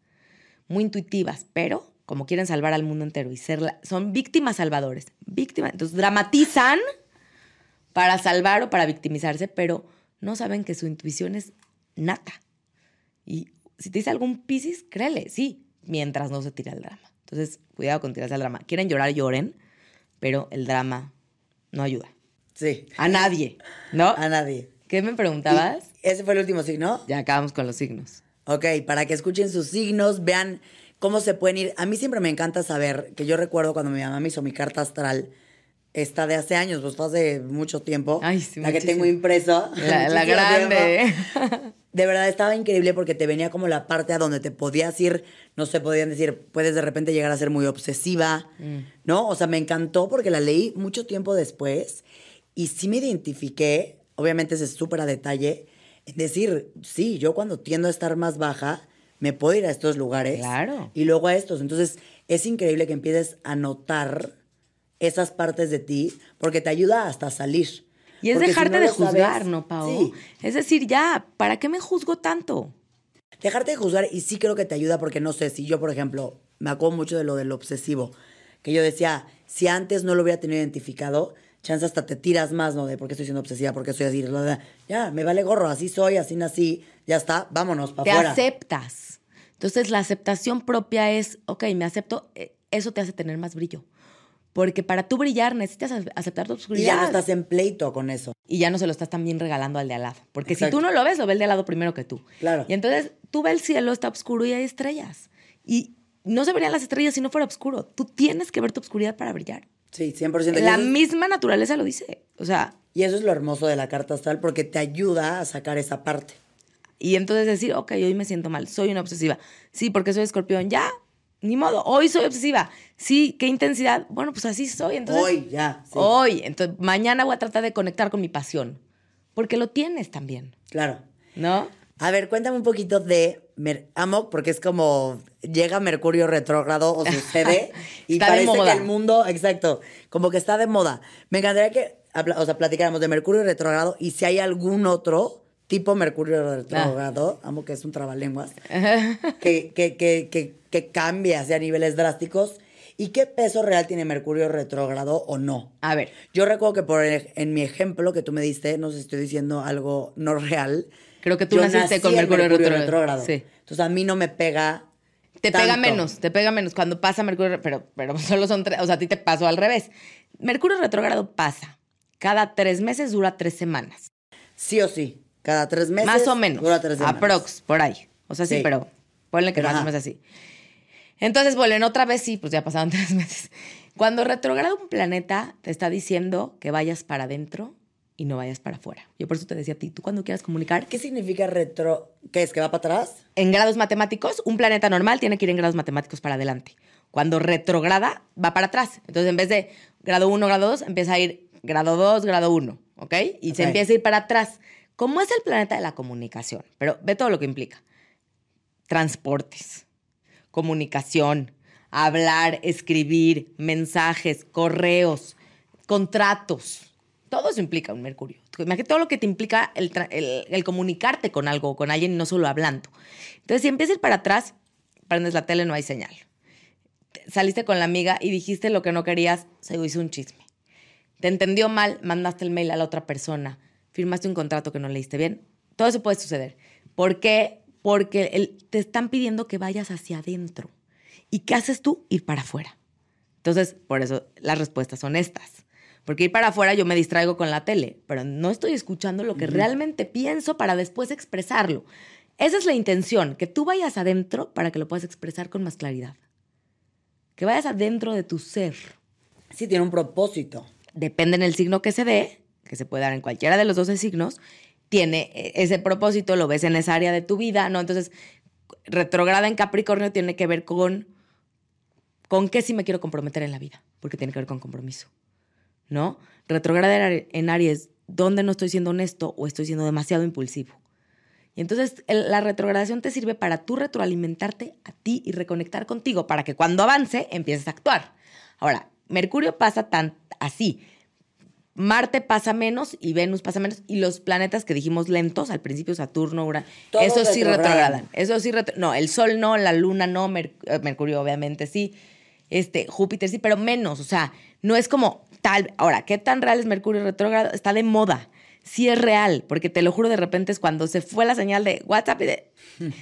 S1: muy intuitivas, pero como quieren salvar al mundo entero y ser la- son víctimas salvadores. Víctimas. Entonces dramatizan para salvar o para victimizarse, pero no saben que su intuición es nata. Y si te dice algún Piscis, créele, sí, mientras no se tira el drama. Entonces, cuidado con tirarse al drama. Quieren llorar, lloren, pero el drama no ayuda.
S2: Sí.
S1: A nadie, ¿no?
S2: A nadie.
S1: ¿Qué me preguntabas?
S2: Y ese fue el último signo.
S1: Ya acabamos con los signos.
S2: Ok, para que escuchen sus signos, vean cómo se pueden ir. A mí siempre me encanta saber, que yo recuerdo cuando mi mamá me hizo mi carta astral, esta de hace años, pues fue hace mucho tiempo.
S1: Ay, sí,
S2: La que
S1: muchísimo.
S2: tengo impreso.
S1: La, la grande.
S2: tiempo. De verdad estaba increíble porque te venía como la parte a donde te podías ir, no sé, podían decir, puedes de repente llegar a ser muy obsesiva,
S1: Mm.
S2: ¿no? O sea, me encantó porque la leí mucho tiempo después y sí me identifiqué, obviamente ese es súper a detalle, decir, sí, yo cuando tiendo a estar más baja, me puedo ir a estos lugares.
S1: Claro.
S2: Y luego a estos. Entonces, es increíble que empieces a notar esas partes de ti porque te ayuda hasta a salir.
S1: Y es
S2: Porque si
S1: dejarte
S2: no
S1: de
S2: sabes-
S1: juzgar, ¿no, Pau?
S2: Sí,
S1: Es decir, ya, ¿para qué me juzgo tanto?
S2: Dejarte de juzgar y sí creo que te ayuda porque no sé, si yo, por ejemplo, me acuerdo mucho de lo del obsesivo, que yo decía, si antes no lo hubiera tenido identificado, chance hasta te tiras más, ¿no? De por qué estoy siendo obsesiva, por qué soy así, bla, bla, ya, me vale gorro, así soy, así nací, ya está, vámonos para
S1: Te
S2: afuera.
S1: aceptas. Entonces, la aceptación propia es, ok, me acepto, eh, eso te hace tener más brillo. Porque para tú brillar necesitas aceptar tu
S2: Y
S1: oscuridad.
S2: ya no estás en pleito con eso.
S1: y ya no se lo estás también regalando al de al lado. Porque
S2: Exacto.
S1: si tú no lo ves, lo ve el de al lado primero que tú.
S2: Claro.
S1: Y entonces tú ves el cielo, está oscuro y hay estrellas. Y no se verían las estrellas si no fuera oscuro. Tú tienes que ver tu oscuridad para brillar.
S2: Sí, 100%. Y
S1: La
S2: es-
S1: misma naturaleza lo dice. O sea,
S2: Y eso es lo hermoso de la carta astral porque te ayuda a sacar esa parte.
S1: y entonces decir, ok, hoy me siento mal, soy una obsesiva. Sí, porque soy escorpión, ya, ni modo, hoy soy obsesiva. Sí, qué intensidad. Bueno, pues así soy. Entonces,
S2: Hoy, ya. sí.
S1: Hoy, entonces mañana voy a tratar de conectar con mi pasión. Porque lo tienes también,
S2: Claro.
S1: ¿no?
S2: A ver, cuéntame un poquito de Mer- Amok, porque es como llega Mercurio retrógrado o sucede y
S1: Está de
S2: parece
S1: moda.
S2: que el mundo, exacto, como que está de moda. Me encantaría que o sea, platicáramos de Mercurio retrógrado y si hay algún otro tipo Mercurio retrógrado, amo que es un trabalenguas, que, que, que, que, cambie hacia niveles drásticos y qué peso real tiene Mercurio retrógrado o no.
S1: A ver,
S2: Yo recuerdo que por ej- en mi ejemplo que tú me diste, no sé si estoy diciendo algo no real.
S1: Creo que tú
S2: yo
S1: naciste
S2: nací
S1: con
S2: en
S1: Mercurio retrógrado. Sí.
S2: Entonces a mí no me pega.
S1: te pega menos, te pega menos cuando pasa Mercurio, pero, pero solo son tres, o sea, a ti te pasó al revés. Mercurio retrógrado pasa. Cada tres meses dura tres semanas.
S2: Sí o sí. Cada tres meses.
S1: más o menos.
S2: Dura tres semanas.
S1: Aprox, por ahí. O sea, sí,
S2: Sí.
S1: pero ponle que más o menos así. Entonces, vuelven otra vez, sí, pues ya pasaron tres meses. Cuando retrograda un planeta, te está diciendo que vayas para adentro y no vayas para afuera. Yo por eso te decía a ti, tú cuando quieras comunicar,
S2: ¿Qué significa retro? ¿Qué es? ¿Que va para atrás?
S1: en grados matemáticos, un planeta normal tiene que ir en grados matemáticos para adelante. Cuando retrograda, va para atrás. Entonces, en vez de grado 1, grado 2, empieza a ir grado 2, grado 1, ¿ok? Y se empieza a ir para atrás. ¿Cómo es el planeta de la comunicación? Pero ve todo lo que implica. Transportes, comunicación, hablar, escribir, mensajes, correos, contratos. Todo eso implica un Mercurio. Imagínate todo lo que te implica el, comunicarte con algo o con alguien no solo hablando. Entonces, si empiezas a ir para atrás, prendes la tele, no hay señal. Te- Saliste con la amiga y dijiste lo que no querías, se hizo un chisme. Te entendió mal, mandaste el mail a la otra persona, firmaste un contrato que no leíste bien. Todo eso puede suceder. ¿Por qué? Porque te están pidiendo que vayas hacia adentro. ¿Y qué haces tú? Ir para afuera. Entonces, por eso las respuestas son estas. Porque ir para afuera yo me distraigo con la tele, pero no estoy escuchando lo que realmente pienso para después expresarlo. Esa es la intención, que tú vayas adentro para que lo puedas expresar con más claridad. Que vayas adentro de tu ser.
S2: Sí, tiene un propósito.
S1: Depende en el signo que se dé, que se puede dar en cualquiera de los 12 signos, tiene eh, ese propósito, lo ves en esa área de tu vida, ¿no? Entonces, retrograda en Capricornio tiene que ver con con qué sí me quiero comprometer en la vida, porque tiene que ver con compromiso, ¿no? Retrograda en Aries, ¿dónde no estoy siendo honesto o estoy siendo demasiado impulsivo? Y entonces la retrogradación te sirve para tú retroalimentarte a ti y reconectar contigo, para que cuando avance empieces a actuar. Ahora, Mercurio pasa tan así. Marte pasa menos y Venus pasa menos. Y los planetas que dijimos lentos, al principio Saturno, Urano, eso sí retrogradan. Eso sí No, el Sol no, la Luna no, eh, Mercurio obviamente sí, este, Júpiter sí, pero menos. O sea, no es como tal. Ahora, ¿qué tan real es Mercurio retrógrado? Está de moda. Sí es real, porque te lo juro, de repente es cuando se fue la señal de WhatsApp y de...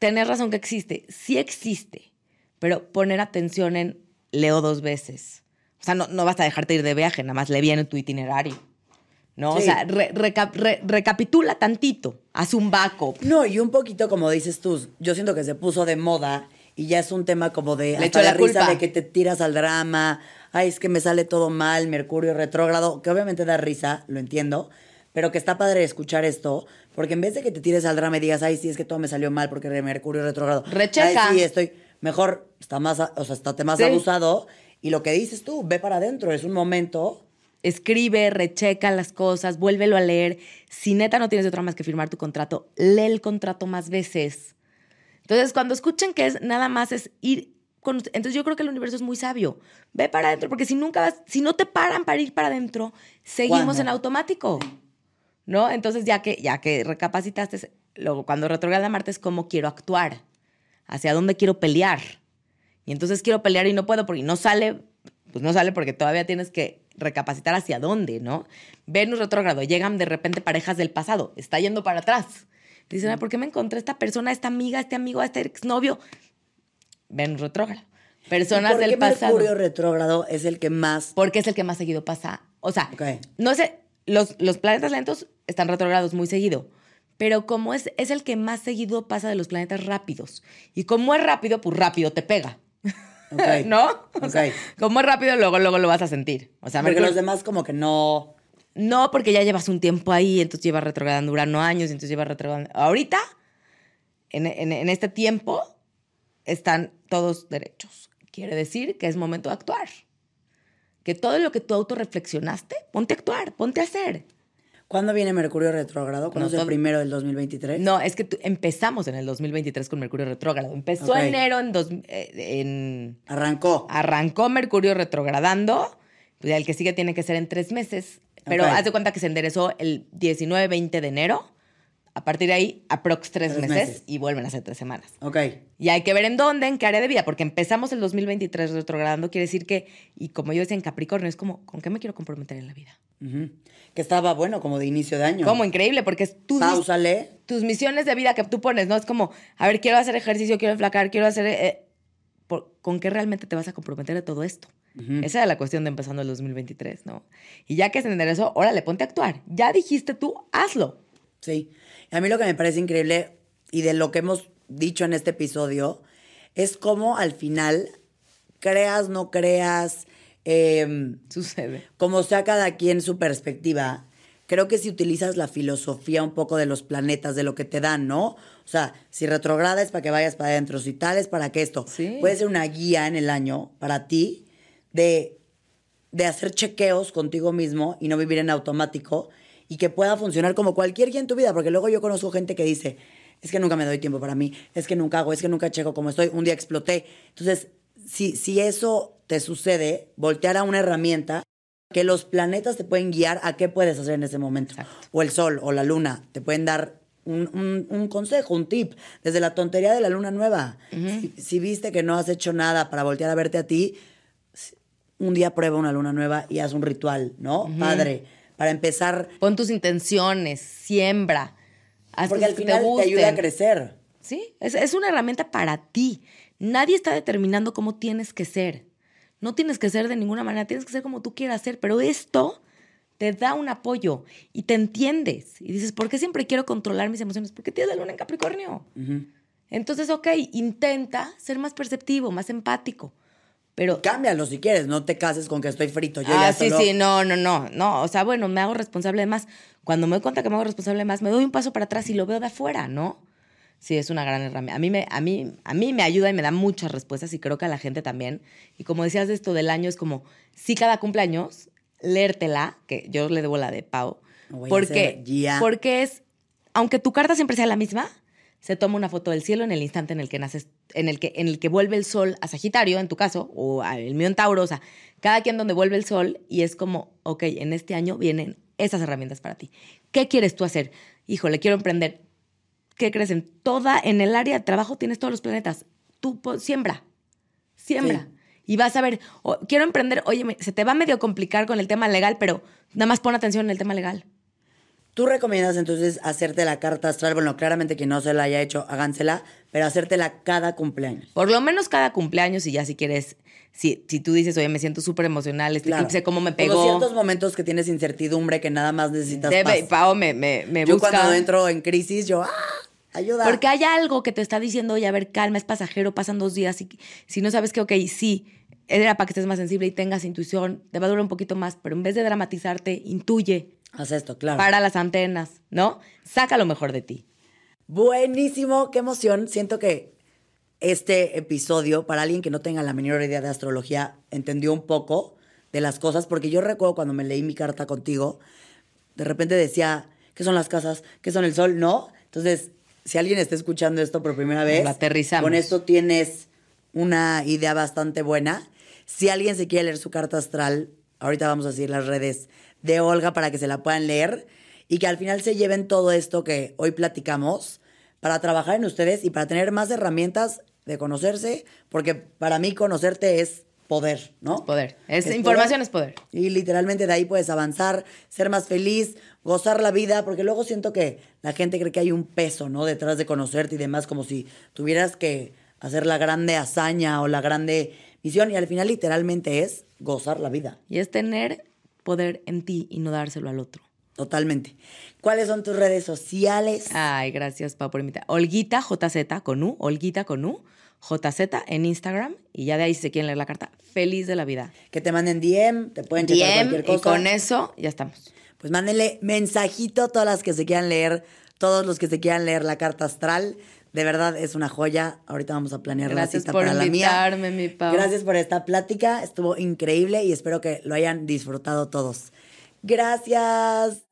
S1: Tener razón que existe. Sí existe, pero poner atención en leo dos veces o sea, no, no basta dejarte ir de viaje, nada más le viene tu itinerario. ¿no? O sea, recapitula tantito, haz un backup.
S2: No, y un poquito como dices tú, yo siento que se puso de moda y ya es un tema como de le hasta la, risa de que te tiras al drama, ay, es que me sale todo mal, Mercurio retrógrado, que obviamente da risa, lo entiendo, pero que está padre escuchar esto, porque en vez de que te tires al drama y digas, ay, sí, es que todo me salió mal porque Mercurio retrógrado.
S1: Recheca.
S2: Ay, sí, estoy mejor, está más, o sea, estate más abusado y lo que dices tú, ve para adentro, es un momento.
S1: Escribe, recheca las cosas, vuélvelo a leer. Si neta no tienes otra más que firmar tu contrato, lee el contrato más veces. Entonces, cuando escuchen que es nada más es ir con, entonces yo creo que el universo es muy sabio. Ve para adentro, porque si nunca vas, si no te paran para ir para adentro, seguimos en automático. ¿No? Entonces, ya que, ya que recapacitaste, luego cuando retrograda Marte es cómo quiero actuar, hacia dónde quiero pelear. Y entonces quiero pelear y no puedo porque no sale, pues no sale porque todavía tienes que recapacitar hacia dónde, ¿no? Venus retrógrado, llegan de repente parejas del pasado, está yendo para atrás. Dicen, ¿por qué me encontré esta persona, esta amiga, este amigo, este exnovio? Venus retrógrado. Personas
S2: ¿Y
S1: del pasado.
S2: Mercurio retrógrado es el que más.
S1: Porque es el que más seguido pasa. O sea, no sé, los, los planetas lentos están retrógrados muy seguido pero como es, es el que más seguido pasa de los planetas rápidos. Y como es rápido, pues rápido te pega. ¿No? como es rápido, luego, luego lo vas a sentir. O sea,
S2: porque los demás como que no...
S1: No, porque ya llevas un tiempo ahí, entonces llevas retrogradando Urano años, entonces llevas retrogradando... Ahorita, en, en este tiempo, están todos derechos. Quiere decir que es momento de actuar. Que todo lo que tú autorreflexionaste, ponte a actuar, ponte a hacer.
S2: ¿Cuándo viene Mercurio retrógrado? ¿Cuándo es el primero del 2023?
S1: No, es que empezamos en el 2023 con Mercurio retrógrado. Empezó enero en, dos, eh, en...
S2: Arrancó.
S1: Arrancó Mercurio retrogradando. Pues el que sigue tiene que ser en tres meses. Pero haz de cuenta que se enderezó el 19-20 de enero. A partir de ahí, aprox tres, meses, y vuelven a ser tres semanas.
S2: Ok.
S1: Y hay que ver en dónde, en qué área de vida, porque empezamos el 2023 retrogradando, quiere decir que, y como yo decía en Capricornio, es como, ¿con qué me quiero comprometer en la vida?
S2: Que estaba bueno, como de inicio de año.
S1: Como increíble, porque es tus, tus misiones de vida que tú pones, ¿no? Es como, a ver, quiero hacer ejercicio, quiero enflacar, quiero hacer... Eh, ¿Con qué realmente te vas a comprometer de todo esto? Esa era la cuestión de empezando el 2023, ¿no? Y ya que se enderezó, órale, ponte a actuar. Ya dijiste tú, hazlo.
S2: Sí. A mí lo que me parece increíble y de lo que hemos dicho en este episodio es cómo al final, creas, no creas, eh,
S1: sucede.
S2: Como sea cada quien su perspectiva, creo que si utilizas la filosofía un poco de los planetas, de lo que te dan, ¿no? O sea, si retrograda es para que vayas para adentro, si tal es para que esto. Puede ser una guía en el año para ti de, de hacer chequeos contigo mismo y no vivir en automático y que pueda funcionar como cualquier guía en tu vida, porque luego yo conozco gente que dice, es que nunca me doy tiempo para mí, es que nunca hago, es que nunca checo como estoy, un día exploté. Entonces, si, si eso te sucede, voltear a una herramienta que los planetas te pueden guiar a qué puedes hacer en ese momento. O el sol o la luna te pueden dar un, consejo, un tip, desde la tontería de la luna nueva. si, viste que no has hecho nada para voltear a verte a ti, un día prueba una luna nueva y haz un ritual, ¿no? Padre para empezar.
S1: Pon tus intenciones, siembra.
S2: Haz porque al final te, ayuda a crecer.
S1: Sí, es, es una herramienta para ti. Nadie está determinando cómo tienes que ser. No tienes que ser de ninguna manera, tienes que ser como tú quieras ser, pero esto te da un apoyo y te entiendes. Y dices, ¿por qué siempre quiero controlar mis emociones? Porque tienes la luna en Capricornio. Entonces, ok, intenta ser más perceptivo, más empático. Pero
S2: Cámbialo si quieres, no te cases con que estoy frito. Yo
S1: ah,
S2: ya
S1: sí,
S2: solo-
S1: sí, no, no, no, no. O sea, bueno, me hago responsable de más. Cuando me doy cuenta que me hago responsable de más, me doy un paso para atrás y lo veo de afuera, ¿no? Sí, es una gran herramienta. A mí, me, a, mí, a mí me ayuda y me da muchas respuestas y creo que a la gente también. Y como decías de esto del año, es como, sí, cada cumpleaños, leértela, que yo le debo la de Pau, porque, porque es, aunque tu carta siempre sea la misma, se toma una foto del cielo en el instante en el que naces, en el que, en el que vuelve el sol a Sagitario, en tu caso, o a- el mío en Tauro, o sea, cada quien donde vuelve el sol y es como, ok, en este año vienen esas herramientas para ti. ¿Qué quieres tú hacer? Híjole, quiero emprender. ¿Qué crees? En toda, en el área de trabajo tienes todos los planetas. Tú po- siembra, siembra. Y vas a ver, quiero emprender, oye, se te va medio complicar con el tema legal, pero nada más pon atención en el tema legal.
S2: Tú recomiendas entonces hacerte la carta astral. Bueno, claramente quien no se la haya hecho, hágansela, pero hacértela cada cumpleaños.
S1: Por lo menos cada cumpleaños y ya si quieres, si, si tú dices, oye, me siento súper emocional, este
S2: Claro.
S1: eclipse, cómo me
S2: Como
S1: pegó.
S2: ciertos momentos que tienes incertidumbre, que nada más necesitas
S1: Debe,
S2: paz.
S1: Pao me, me, me
S2: Yo
S1: busca.
S2: cuando entro en crisis, yo, ¡ah! Ayuda.
S1: Porque hay algo que te está diciendo, oye, a ver, calma, es pasajero, pasan dos días. Y si no sabes que, ok, sí, era para que estés más sensible y tengas intuición, te va a durar un poquito más, pero en vez de dramatizarte, intuye,
S2: Haz esto, claro.
S1: para las antenas, ¿no? Saca lo mejor de ti.
S2: Buenísimo, qué emoción. Siento que este episodio, para alguien que no tenga la menor idea de astrología, entendió un poco de las cosas, porque yo recuerdo cuando me leí mi carta contigo, de repente decía, ¿qué son las casas? ¿Qué son el sol? No. Entonces, si alguien está escuchando esto por primera vez,
S1: aterrizamos.
S2: con esto tienes una idea bastante buena. Si alguien se quiere leer su carta astral, ahorita vamos a decir las redes de Olga para que se la puedan leer y que al final se lleven todo esto que hoy platicamos para trabajar en ustedes y para tener más herramientas de conocerse, porque para mí conocerte es poder, ¿no?
S1: Poder. Es, información es poder.
S2: Y literalmente de ahí puedes avanzar, ser más feliz, gozar la vida, porque luego siento que la gente cree que hay un peso, ¿no? Detrás de conocerte y demás, como si tuvieras que hacer la grande hazaña o la grande misión, y al final literalmente es gozar la vida,
S1: Y es tener poder en ti y no dárselo al otro.
S2: totalmente. ¿Cuáles son tus redes sociales?
S1: Ay, gracias, Pau, por invitar. Olguita JZ con U, Olguita con U, JZ en Instagram. Y ya de ahí, si se quieren leer la carta, feliz de la vida.
S2: Que te manden DM, te pueden checar
S1: DM,
S2: cualquier
S1: y
S2: cosa.
S1: con eso ya estamos.
S2: Pues mándenle mensajito a todas las que se quieran leer, todos los que se quieran leer la carta astral. De verdad es una joya. Ahorita vamos a planear
S1: Gracias
S2: la cita
S1: por
S2: para la mía.
S1: invitarme, mi Pau.
S2: Gracias por esta plática. Estuvo increíble y espero que lo hayan disfrutado todos. Gracias.